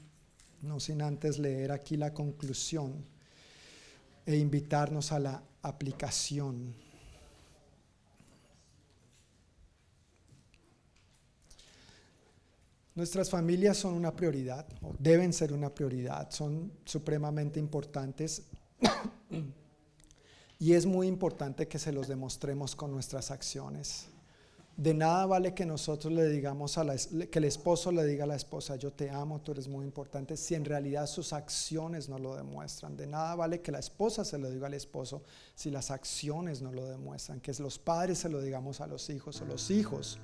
no sin antes leer aquí la conclusión e invitarnos a la aplicación. Nuestras familias son una prioridad, o deben ser una prioridad, son supremamente importantes y es muy importante que se los demostremos con nuestras acciones. De nada vale que nosotros le digamos a la, que el esposo le diga a la esposa, yo te amo, tú eres muy importante, si en realidad sus acciones no lo demuestran. De nada vale que la esposa se lo diga al esposo si las acciones no lo demuestran. Que los padres se lo digamos a los hijos o los hijos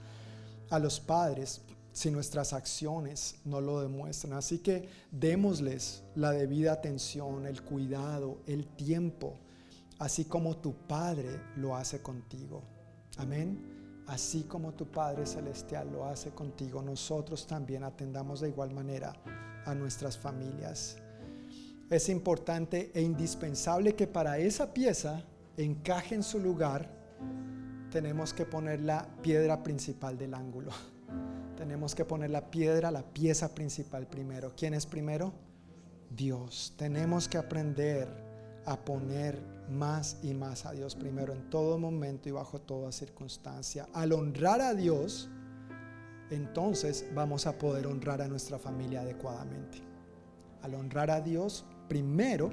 a los padres si nuestras acciones no lo demuestran. Así que démosles la debida atención, el cuidado, el tiempo, así como tu padre lo hace contigo. Amén así como tu Padre Celestial lo hace contigo, nosotros también atendamos de igual manera a nuestras familias. Es importante e indispensable que para esa pieza encaje en su lugar, tenemos que poner la piedra principal del ángulo. Tenemos que poner la piedra, la pieza principal primero. ¿Quién es primero? Dios. Tenemos que aprender a poner más y más a Dios primero en todo momento y bajo toda circunstancia. Al honrar a Dios, entonces vamos a poder honrar a nuestra familia adecuadamente. Al honrar a Dios, primero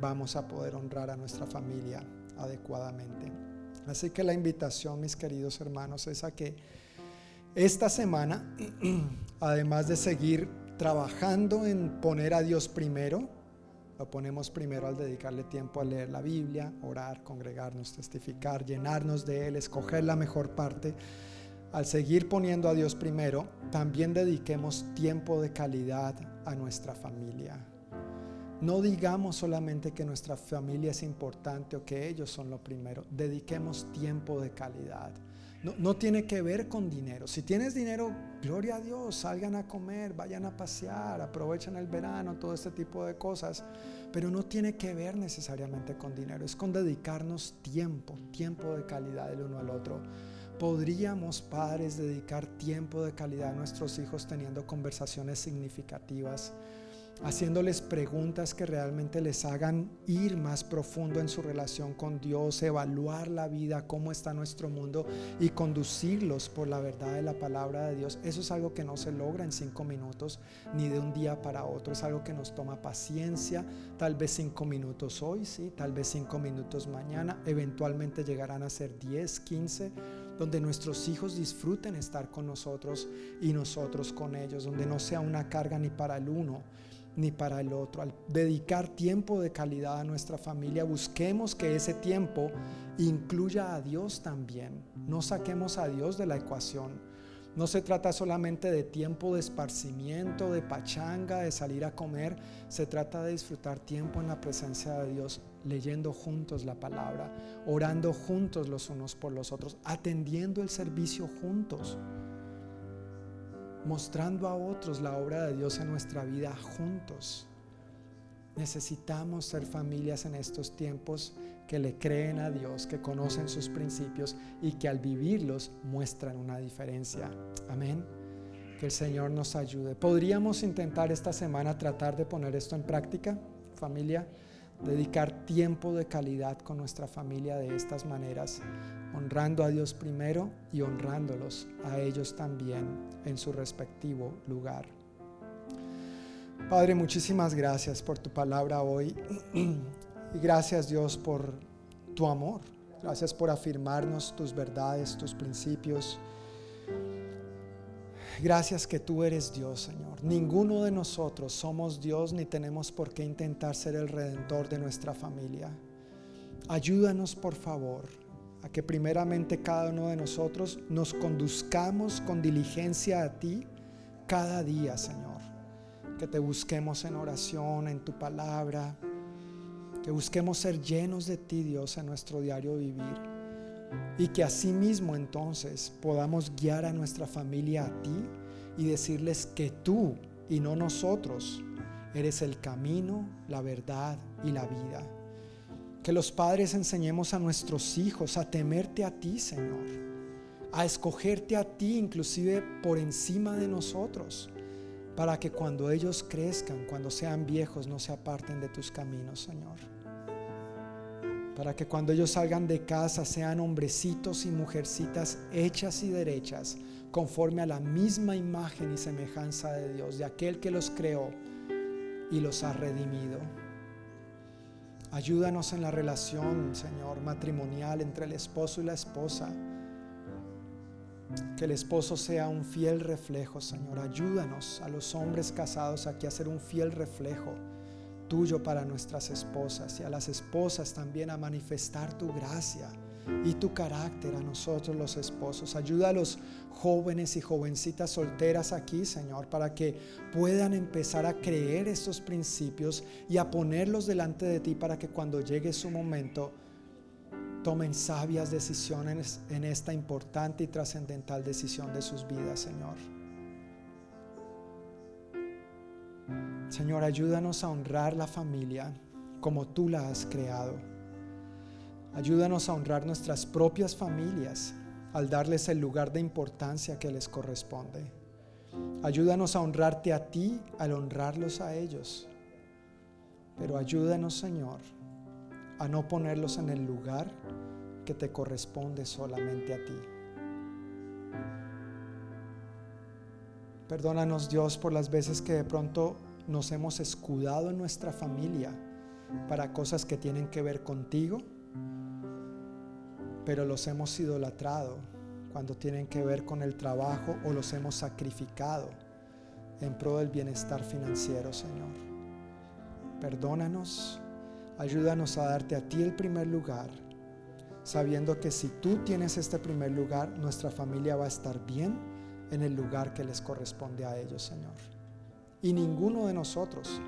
vamos a poder honrar a nuestra familia adecuadamente. Así que la invitación, mis queridos hermanos, es a que esta semana, además de seguir trabajando en poner a Dios primero, lo ponemos primero al dedicarle tiempo a leer la Biblia, orar, congregarnos, testificar, llenarnos de Él, escoger la mejor parte. Al seguir poniendo a Dios primero, también dediquemos tiempo de calidad a nuestra familia. No digamos solamente que nuestra familia es importante o que ellos son lo primero. Dediquemos tiempo de calidad. No, tiene que ver con dinero. Si tienes dinero, gloria a Dios, salgan a comer, vayan a pasear, aprovechen el verano, todo este tipo de cosas. Pero no tiene que ver necesariamente con dinero, es con dedicarnos tiempo, tiempo de calidad el uno al otro. ¿Podríamos, padres, dedicar tiempo de calidad a nuestros hijos teniendo conversaciones significativas? Haciéndoles preguntas que realmente les hagan ir más profundo en su relación con Dios, evaluar la vida, cómo está nuestro mundo y conducirlos por la verdad de la palabra de Dios. Eso es algo que no se logra en cinco minutos ni de un día para otro. Es algo que nos toma paciencia, tal vez cinco minutos hoy, sí, tal vez cinco minutos mañana, eventualmente llegarán a ser 10, 15 donde nuestros hijos disfruten estar con nosotros y nosotros con ellos, donde no sea una carga ni para el uno ni para el otro. Al dedicar tiempo de calidad a nuestra familia, busquemos que ese tiempo incluya a Dios también. No saquemos a Dios de la ecuación. No se trata solamente de tiempo de esparcimiento, de pachanga, de salir a comer. Se trata de disfrutar tiempo en la presencia de Dios, leyendo juntos la palabra, orando juntos los unos por los otros, atendiendo el servicio juntos mostrando a otros la obra de Dios en nuestra vida juntos. Necesitamos ser familias en estos tiempos que le creen a Dios, que conocen sus principios y que al vivirlos muestran una diferencia. Amén. Que el Señor nos ayude. ¿Podríamos intentar esta semana tratar de poner esto en práctica, familia? Dedicar tiempo de calidad con nuestra familia de estas maneras honrando a Dios primero y honrándolos a ellos también en su respectivo lugar. Padre, muchísimas gracias por tu palabra hoy y gracias Dios por tu amor. Gracias por afirmarnos tus verdades, tus principios. Gracias que tú eres Dios, Señor. Ninguno de nosotros somos Dios ni tenemos por qué intentar ser el redentor de nuestra familia. Ayúdanos, por favor, a que primeramente cada uno de nosotros nos conduzcamos con diligencia a ti cada día, Señor. Que te busquemos en oración, en tu palabra. Que busquemos ser llenos de ti, Dios, en nuestro diario vivir. Y que asimismo entonces podamos guiar a nuestra familia a ti y decirles que tú y no nosotros eres el camino, la verdad y la vida. Que los padres enseñemos a nuestros hijos a temerte a ti, Señor. A escogerte a ti inclusive por encima de nosotros. Para que cuando ellos crezcan, cuando sean viejos, no se aparten de tus caminos, Señor. Para que cuando ellos salgan de casa sean hombrecitos y mujercitas hechas y derechas, conforme a la misma imagen y semejanza de Dios, de aquel que los creó y los ha redimido. Ayúdanos en la relación, Señor, matrimonial entre el esposo y la esposa. Que el esposo sea un fiel reflejo, Señor. Ayúdanos a los hombres casados aquí a ser un fiel reflejo tuyo para nuestras esposas y a las esposas también a manifestar tu gracia y tu carácter a nosotros los esposos. Ayuda a los jóvenes y jovencitas solteras aquí, Señor, para que puedan empezar a creer estos principios y a ponerlos delante de ti para que cuando llegue su momento tomen sabias decisiones en esta importante y trascendental decisión de sus vidas, Señor. Señor, ayúdanos a honrar la familia como tú la has creado. Ayúdanos a honrar nuestras propias familias al darles el lugar de importancia que les corresponde. Ayúdanos a honrarte a ti al honrarlos a ellos. Pero ayúdanos, Señor, a no ponerlos en el lugar que te corresponde solamente a ti. Perdónanos, Dios, por las veces que de pronto nos hemos escudado en nuestra familia para cosas que tienen que ver contigo pero los hemos idolatrado cuando tienen que ver con el trabajo o los hemos sacrificado en pro del bienestar financiero, Señor. Perdónanos, ayúdanos a darte a ti el primer lugar, sabiendo que si tú tienes este primer lugar, nuestra familia va a estar bien en el lugar que les corresponde a ellos, Señor. Y ninguno de nosotros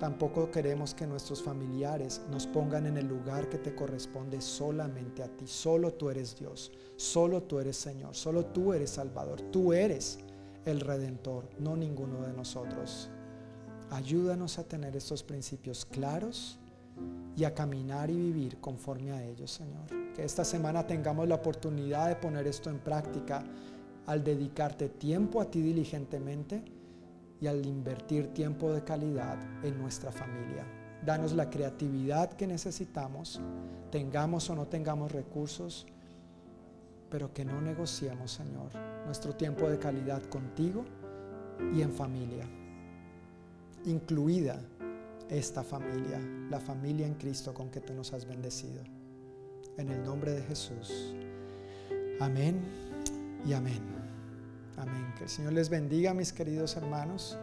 Tampoco queremos que nuestros familiares nos pongan en el lugar que te corresponde solamente a ti. Solo tú eres Dios, solo tú eres Señor, solo tú eres Salvador, tú eres el Redentor, no ninguno de nosotros. Ayúdanos a tener estos principios claros y a caminar y vivir conforme a ellos, Señor. Que esta semana tengamos la oportunidad de poner esto en práctica al dedicarte tiempo a ti diligentemente y al invertir tiempo de calidad en nuestra familia. Danos la creatividad que necesitamos, tengamos o no tengamos recursos, pero que no negociemos, Señor, nuestro tiempo de calidad contigo y en familia, incluida esta familia, la familia en Cristo con que tú nos has bendecido. En el nombre de Jesús. Amén y amén. Amén. Que el Señor les bendiga, mis queridos hermanos.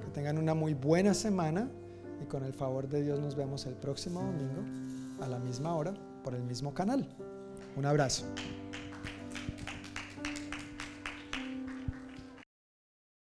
Que tengan una muy buena semana y con el favor de Dios nos vemos el próximo domingo a la misma hora por el mismo canal. Un abrazo.